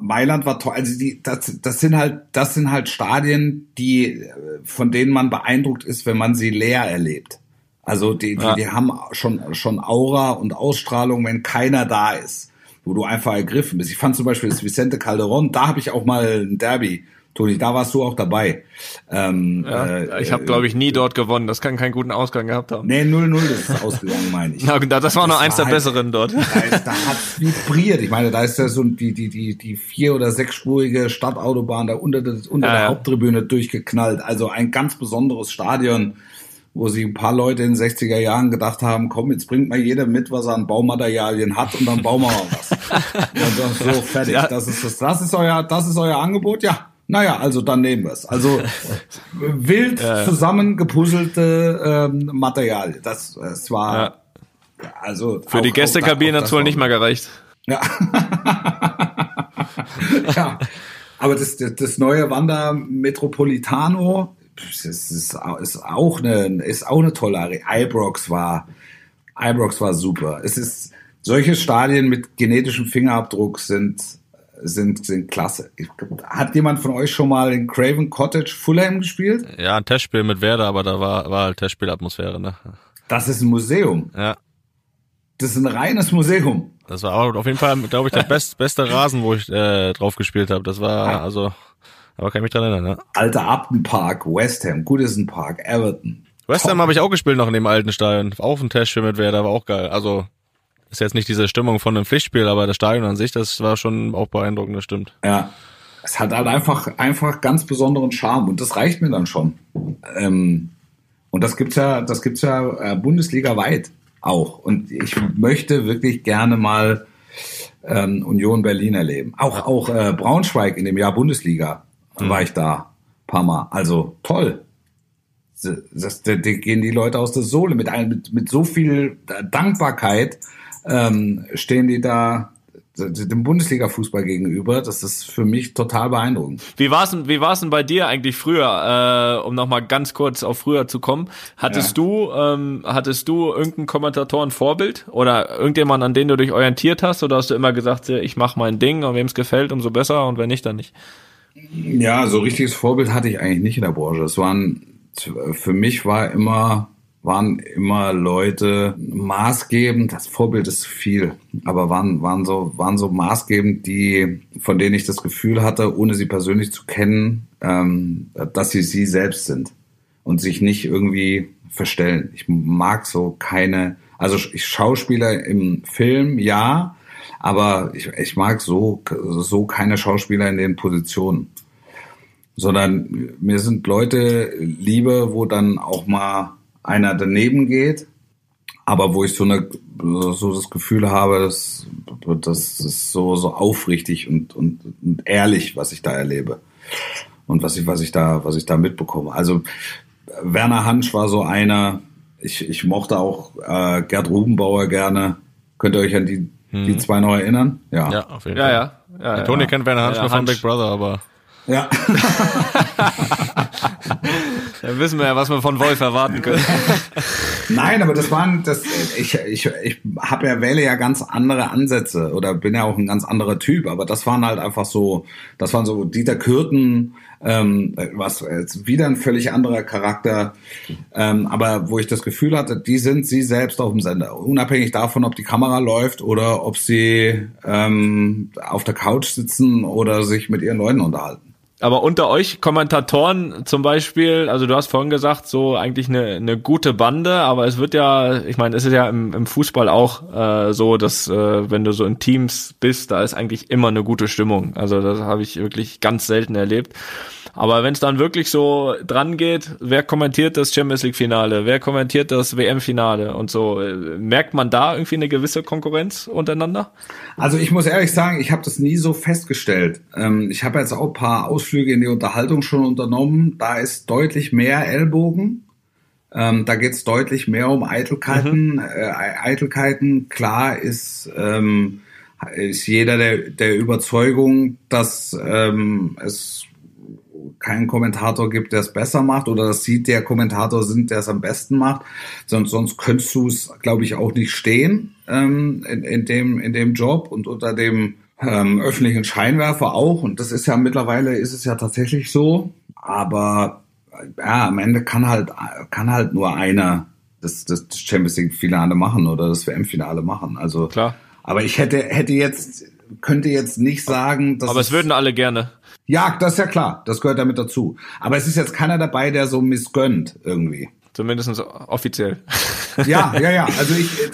Mailand war toll. Also die, das, das sind halt, das sind halt Stadien, die, von denen man beeindruckt ist, wenn man sie leer erlebt. Also die, die, ja. die haben schon, schon Aura und Ausstrahlung, wenn keiner da ist, wo du einfach ergriffen bist. Ich fand zum Beispiel das Vicente Calderon, da habe ich auch mal ein Derby Toni, da warst du auch dabei. Ähm, ja, äh, ich habe, glaube ich, nie dort gewonnen. Das kann keinen guten Ausgang gehabt haben. Nee, 0-0 ist es ausgegangen, meine ich. *laughs* Na, das war noch eins der halt, besseren dort. Da, ist, da hat's vibriert. Ich meine, da ist ja so die, die, die, die vier- oder sechsspurige Stadtautobahn da unter, das, unter ja, der ja. Haupttribüne durchgeknallt. Also ein ganz besonderes Stadion wo sie ein paar Leute in den 60er Jahren gedacht haben, komm, jetzt bringt mal jeder mit, was er an Baumaterialien hat und dann bauen wir mal was. *laughs* und so, fertig. Ja. Das ist das, das ist euer, das ist euer Angebot, ja. Naja, also dann nehmen wir es. Also wild ja, zusammengepuzzelte ähm, Material. Das, es war ja. also für auch, die Gästekabine hat es wohl nicht mal gereicht. Ja. *laughs* ja. Aber das, das, das neue Wander Metropolitano das ist, ist auch eine ist auch eine tolle Area. Ibrox war Ibrox war super. Es ist solche Stadien mit genetischem Fingerabdruck sind sind, sind klasse. Hat jemand von euch schon mal in Craven Cottage Fulham gespielt? Ja, ein Testspiel mit Werder, aber da war, war halt Testspielatmosphäre, ne? Das ist ein Museum. Ja. Das ist ein reines Museum. Das war auch auf jeden Fall, glaube ich, der *laughs* best, beste Rasen, wo ich äh, drauf gespielt habe. Das war, ja. also, aber kann ich mich dran erinnern, ne? Alter Upton Park, West Ham, Goodison Park, Everton. West Ham habe ich auch gespielt noch in dem alten Stadion. Auch ein Testspiel mit Werder, war auch geil. Also, ist jetzt nicht diese Stimmung von einem Pflichtspiel, aber das Stadion an sich, das war schon auch beeindruckend, das stimmt. Ja. Es hat halt einfach, einfach ganz besonderen Charme und das reicht mir dann schon. Ähm, und das gibt's ja, das gibt's ja äh, bundesligaweit auch. Und ich möchte wirklich gerne mal ähm, Union Berlin erleben. Auch, auch äh, Braunschweig in dem Jahr Bundesliga mhm. war ich da. Paar Mal. Also toll. Das, das, da gehen die Leute aus der Sohle mit, mit, mit so viel Dankbarkeit ähm, stehen die da dem Bundesliga-Fußball gegenüber. Das ist für mich total beeindruckend. Wie war's denn, wie war's denn bei dir eigentlich früher, äh, um nochmal ganz kurz auf früher zu kommen? Hattest ja. du, ähm, hattest du irgendeinen Kommentatoren-Vorbild oder irgendjemand, an den du dich orientiert hast? Oder hast du immer gesagt, ich mache mein Ding und wem es gefällt, umso besser und wenn nicht, dann nicht? Ja, so richtiges Vorbild hatte ich eigentlich nicht in der Branche. Es waren, für mich war immer waren immer Leute maßgebend, das Vorbild ist viel, aber waren, waren so, waren so maßgebend, die, von denen ich das Gefühl hatte, ohne sie persönlich zu kennen, ähm, dass sie sie selbst sind und sich nicht irgendwie verstellen. Ich mag so keine, also Schauspieler im Film, ja, aber ich, ich mag so, so keine Schauspieler in den Positionen. Sondern mir sind Leute Liebe, wo dann auch mal einer daneben geht, aber wo ich so eine so das Gefühl habe, dass das ist so so aufrichtig und, und, und ehrlich, was ich da erlebe und was ich was ich da was ich da mitbekomme. Also Werner Hansch war so einer. Ich, ich mochte auch äh, Gerd Rubenbauer gerne. Könnt ihr euch an die hm. die zwei noch erinnern? Ja, ja auf jeden Fall. Ja, ja. ja, ja Toni kennt Werner Hansch ja, nur von Big Brother, aber ja. *laughs* Dann wissen wir ja, was wir von Wolf erwarten können. *laughs* Nein, aber das waren, das, ich, ich, ich habe ja wähle ja ganz andere Ansätze oder bin ja auch ein ganz anderer Typ, aber das waren halt einfach so, das waren so Dieter Kürten, ähm, was jetzt wieder ein völlig anderer Charakter, ähm, aber wo ich das Gefühl hatte, die sind sie selbst auf dem Sender, unabhängig davon, ob die Kamera läuft oder ob sie ähm, auf der Couch sitzen oder sich mit ihren Leuten unterhalten. Aber unter euch Kommentatoren zum Beispiel, also du hast vorhin gesagt, so eigentlich eine, eine gute Bande, aber es wird ja, ich meine, es ist ja im, im Fußball auch äh, so, dass äh, wenn du so in Teams bist, da ist eigentlich immer eine gute Stimmung. Also das habe ich wirklich ganz selten erlebt. Aber wenn es dann wirklich so dran geht, wer kommentiert das Champions League Finale, wer kommentiert das WM Finale und so, äh, merkt man da irgendwie eine gewisse Konkurrenz untereinander? Also ich muss ehrlich sagen, ich habe das nie so festgestellt. Ähm, ich habe jetzt auch ein paar Ausflüge in die Unterhaltung schon unternommen. Da ist deutlich mehr Ellbogen. Ähm, da geht es deutlich mehr um Eitelkeiten. Mhm. Äh, Eitelkeiten, klar ist, ähm, ist jeder der, der Überzeugung, dass ähm, es keinen Kommentator gibt, der es besser macht oder das sieht der Kommentator sind, der es am besten macht. Sonst, sonst könntest du es, glaube ich, auch nicht stehen ähm, in, in, dem, in dem Job und unter dem ähm, öffentlichen Scheinwerfer auch. Und das ist ja mittlerweile ist es ja tatsächlich so. Aber ja, am Ende kann halt kann halt nur einer das, das Champions League Finale machen oder das WM Finale machen. Also klar. Aber ich hätte hätte jetzt könnte jetzt nicht sagen, dass aber es würden alle gerne. Ja, das ist ja klar, das gehört damit dazu. Aber es ist jetzt keiner dabei, der so missgönnt irgendwie. Zumindest offiziell. *laughs* Ja, ja, ja. Also ich, äh,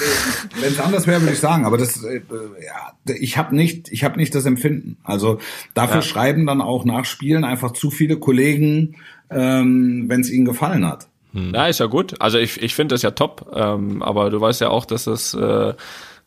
wenn es anders wäre, würde ich sagen. Aber das, äh, ja, ich habe nicht, ich habe nicht das Empfinden. Also dafür ja. schreiben dann auch nach Spielen einfach zu viele Kollegen, ähm, wenn es ihnen gefallen hat. Hm. Ja, ist ja gut. Also ich, ich finde das ja top. Ähm, aber du weißt ja auch, dass das, äh,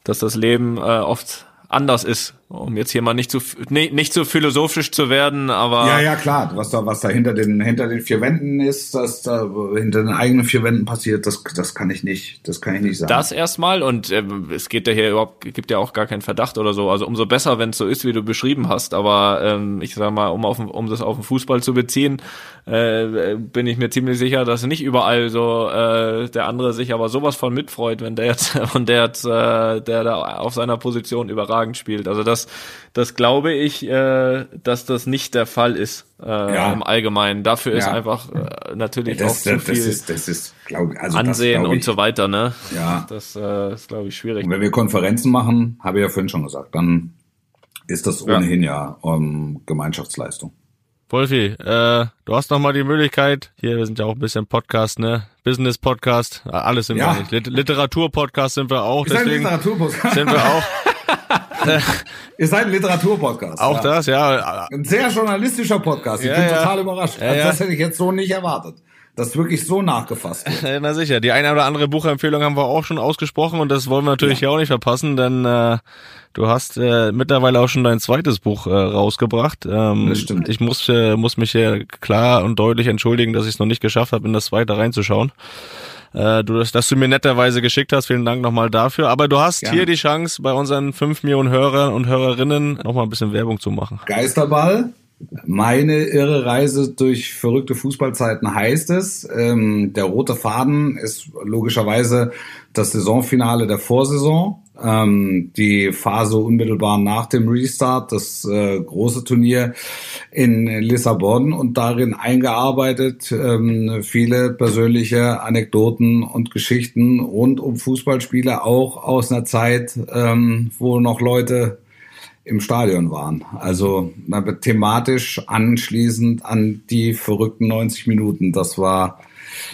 dass das Leben äh, oft anders ist, um jetzt hier mal nicht zu nicht, nicht zu philosophisch zu werden, aber ja ja klar, was da was da hinter den hinter den vier Wänden ist, was da hinter den eigenen vier Wänden passiert, das das kann ich nicht, das kann ich nicht sagen. Das erstmal und äh, es geht ja hier überhaupt gibt ja auch gar keinen Verdacht oder so, also umso besser, wenn es so ist, wie du beschrieben hast, aber ähm, ich sag mal, um auf um das auf den Fußball zu beziehen, äh, bin ich mir ziemlich sicher, dass nicht überall so äh, der andere sich aber sowas von mitfreut, wenn der jetzt *laughs* und der jetzt, äh, der da auf seiner Position überragend spielt. Also das das, das glaube ich, äh, dass das nicht der Fall ist äh, ja. im Allgemeinen. Dafür ja. ist einfach äh, natürlich das, auch zu das, viel ist, das ist, glaub, also Ansehen das, und so weiter. Ne? Ja. Das äh, ist, glaube ich, schwierig. Und wenn wir Konferenzen machen, habe ich ja vorhin schon gesagt, dann ist das ohnehin ja, ja um Gemeinschaftsleistung. Wolfi, äh, du hast noch mal die Möglichkeit, hier, wir sind ja auch ein bisschen Podcast, ne? Business-Podcast, alles sind ja. wir nicht. Literatur-Podcast sind wir auch, wir deswegen sind wir auch. *laughs* Ihr seid ein Literaturpodcast. Auch ja. das, ja. Ein sehr journalistischer Podcast. Ich ja, bin ja. total überrascht. Also das hätte ich jetzt so nicht erwartet. Das wirklich so nachgefasst wird. *laughs* Na sicher, die eine oder andere Buchempfehlung haben wir auch schon ausgesprochen und das wollen wir natürlich ja. auch nicht verpassen, denn äh, du hast äh, mittlerweile auch schon dein zweites Buch äh, rausgebracht. Ähm, das stimmt. Ich muss, äh, muss mich hier klar und deutlich entschuldigen, dass ich es noch nicht geschafft habe, in das zweite reinzuschauen äh, du, dass du mir netterweise geschickt hast. Vielen Dank nochmal dafür. Aber du hast Gerne. hier die Chance, bei unseren fünf Millionen Hörern und Hörerinnen nochmal ein bisschen Werbung zu machen. Geisterball. Meine irre Reise durch verrückte Fußballzeiten heißt es. Ähm, der rote Faden ist logischerweise das Saisonfinale der Vorsaison ähm, die Phase unmittelbar nach dem Restart, das äh, große Turnier in Lissabon und darin eingearbeitet ähm, viele persönliche Anekdoten und Geschichten rund um Fußballspiele, auch aus einer Zeit, ähm, wo noch Leute im Stadion waren. Also thematisch anschließend an die verrückten 90 Minuten. Das war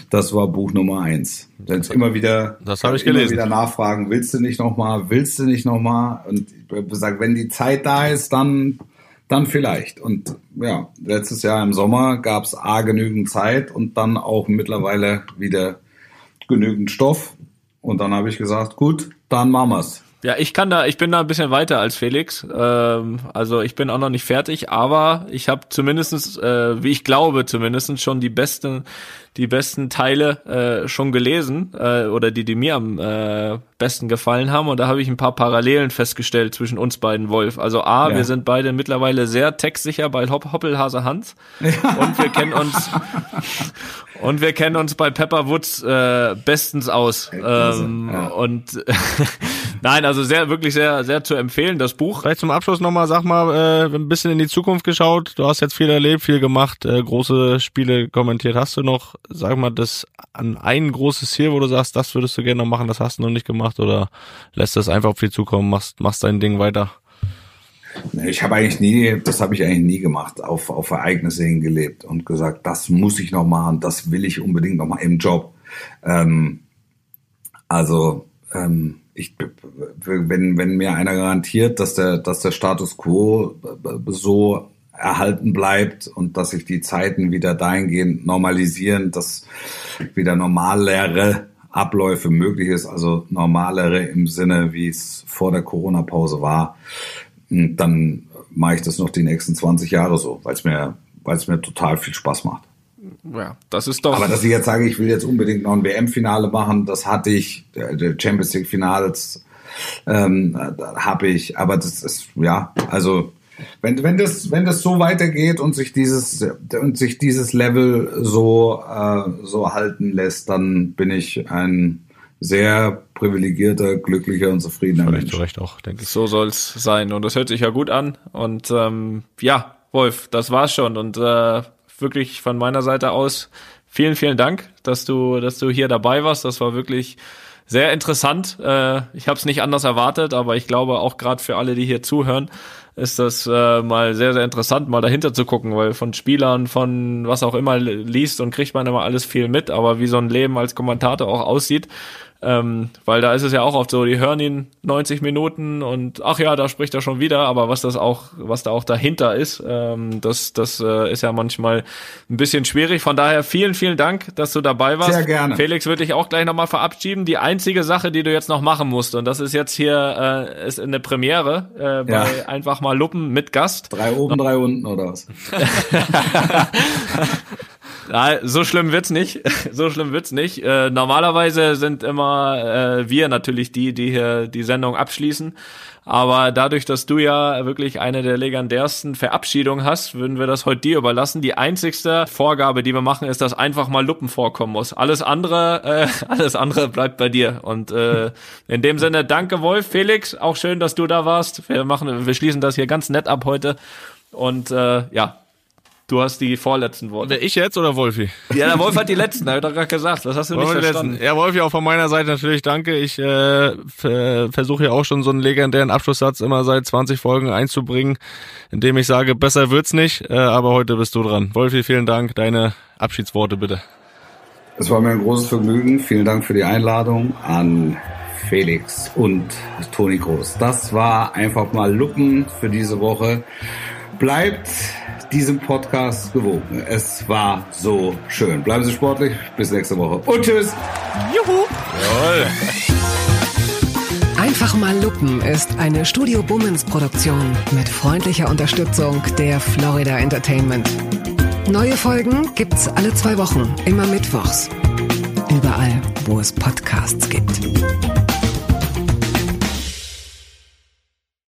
das war Buch Nummer eins. Jetzt immer wieder, das habe ich gelesen. wieder nachfragen, willst du nicht nochmal, willst du nicht nochmal? Und ich sage, wenn die Zeit da ist, dann, dann vielleicht. Und ja, letztes Jahr im Sommer gab es A genügend Zeit und dann auch mittlerweile wieder genügend Stoff. Und dann habe ich gesagt, gut, dann machen wir's. Ja, ich kann da, ich bin da ein bisschen weiter als Felix. Ähm, also ich bin auch noch nicht fertig, aber ich habe zumindestens, äh, wie ich glaube, zumindestens schon die besten, die besten Teile äh, schon gelesen äh, oder die, die mir am äh, besten gefallen haben. Und da habe ich ein paar Parallelen festgestellt zwischen uns beiden, Wolf. Also A, ja. wir sind beide mittlerweile sehr textsicher bei Hopp Hoppelhase Hans. Und wir kennen uns und wir kennen uns bei Pepper Woods äh, bestens aus. Ähm, ja. Und *laughs* nein, also sehr, wirklich sehr, sehr zu empfehlen, das Buch. Vielleicht zum Abschluss nochmal, sag mal, äh, ein bisschen in die Zukunft geschaut. Du hast jetzt viel erlebt, viel gemacht, äh, große Spiele kommentiert. Hast du noch, sag mal, das an ein großes Ziel, wo du sagst, das würdest du gerne noch machen, das hast du noch nicht gemacht oder lässt das einfach auf dich zukommen, machst, machst dein Ding weiter? Ich habe eigentlich nie, das habe ich eigentlich nie gemacht, auf, auf Ereignisse hingelebt und gesagt, das muss ich noch machen, das will ich unbedingt noch mal im Job. Ähm, also ähm, ich, wenn, wenn mir einer garantiert, dass der, dass der Status quo so erhalten bleibt und dass sich die Zeiten wieder dahingehend normalisieren, dass wieder normalere Abläufe möglich ist, also normalere im Sinne, wie es vor der Corona-Pause war, dann mache ich das noch die nächsten 20 Jahre so, weil es mir, weil es mir total viel Spaß macht. Ja, das ist doch. Aber dass ich jetzt sage, ich will jetzt unbedingt noch ein WM-Finale machen, das hatte ich, der Champions League-Finals ähm, habe ich, aber das ist, ja, also wenn, wenn das, wenn das so weitergeht und sich dieses, und sich dieses Level so, äh, so halten lässt, dann bin ich ein sehr privilegierter, glücklicher und zufriedener Vielleicht Mensch. zu Recht auch, denke ich. So soll's sein. Und das hört sich ja gut an. Und ähm, ja, Wolf, das war's schon. Und äh, wirklich von meiner Seite aus vielen, vielen Dank, dass du, dass du hier dabei warst. Das war wirklich sehr interessant. Äh, ich habe es nicht anders erwartet, aber ich glaube auch gerade für alle, die hier zuhören, ist das äh, mal sehr, sehr interessant, mal dahinter zu gucken, weil von Spielern, von was auch immer liest und kriegt man immer alles viel mit, aber wie so ein Leben als Kommentator auch aussieht, ähm, weil da ist es ja auch oft so, die hören ihn 90 Minuten und ach ja, da spricht er schon wieder, aber was das auch, was da auch dahinter ist, ähm, das, das äh, ist ja manchmal ein bisschen schwierig. Von daher vielen, vielen Dank, dass du dabei warst. Sehr gerne. Felix würde ich auch gleich nochmal verabschieden. Die einzige Sache, die du jetzt noch machen musst, und das ist jetzt hier äh, ist eine Premiere äh, bei Ja. einfach mal Luppen mit Gast. Drei oben, drei unten oder was? *laughs* *laughs* Nein, so schlimm wird's nicht. *laughs* So schlimm wird's nicht. Äh, normalerweise sind immer äh, wir natürlich die, die hier die Sendung abschließen. Aber dadurch, dass du ja wirklich eine der legendärsten Verabschiedungen hast, würden wir das heute dir überlassen. Die einzigste Vorgabe, die wir machen, ist, dass einfach mal Luppen vorkommen muss. Alles andere, äh, *laughs* alles andere bleibt bei dir. Und äh, in dem Sinne, danke Wolf, Felix, auch schön, dass du da warst. Wir machen, wir schließen das hier ganz nett ab heute. Und äh, ja, du hast die vorletzten Worte. Wer ich jetzt oder Wolfi? Ja, der Wolf hat die letzten, hab ich doch gerade gesagt. Was hast du nicht Wollen wir verstanden? letzten? Ja, Wolfi, auch von meiner Seite natürlich danke. Ich äh, ver- versuche ja auch schon so einen legendären Abschlusssatz immer seit 20 Folgen einzubringen, indem ich sage, besser wird's nicht, äh, aber heute bist du dran. Wolfi, vielen Dank. Deine Abschiedsworte bitte. Es war mir ein großes Vergnügen. Vielen Dank für die Einladung an Felix und Toni Groß. Das war einfach mal Luppen für diese Woche. Bleibt diesem Podcast gewogen. Es war so schön. Bleiben Sie sportlich. Bis nächste Woche. Und tschüss. Einfach mal Luppen ist eine Studio Bummens Produktion mit freundlicher Unterstützung der Florida Entertainment. Neue Folgen gibt's alle zwei Wochen, immer mittwochs. Überall, wo es Podcasts gibt.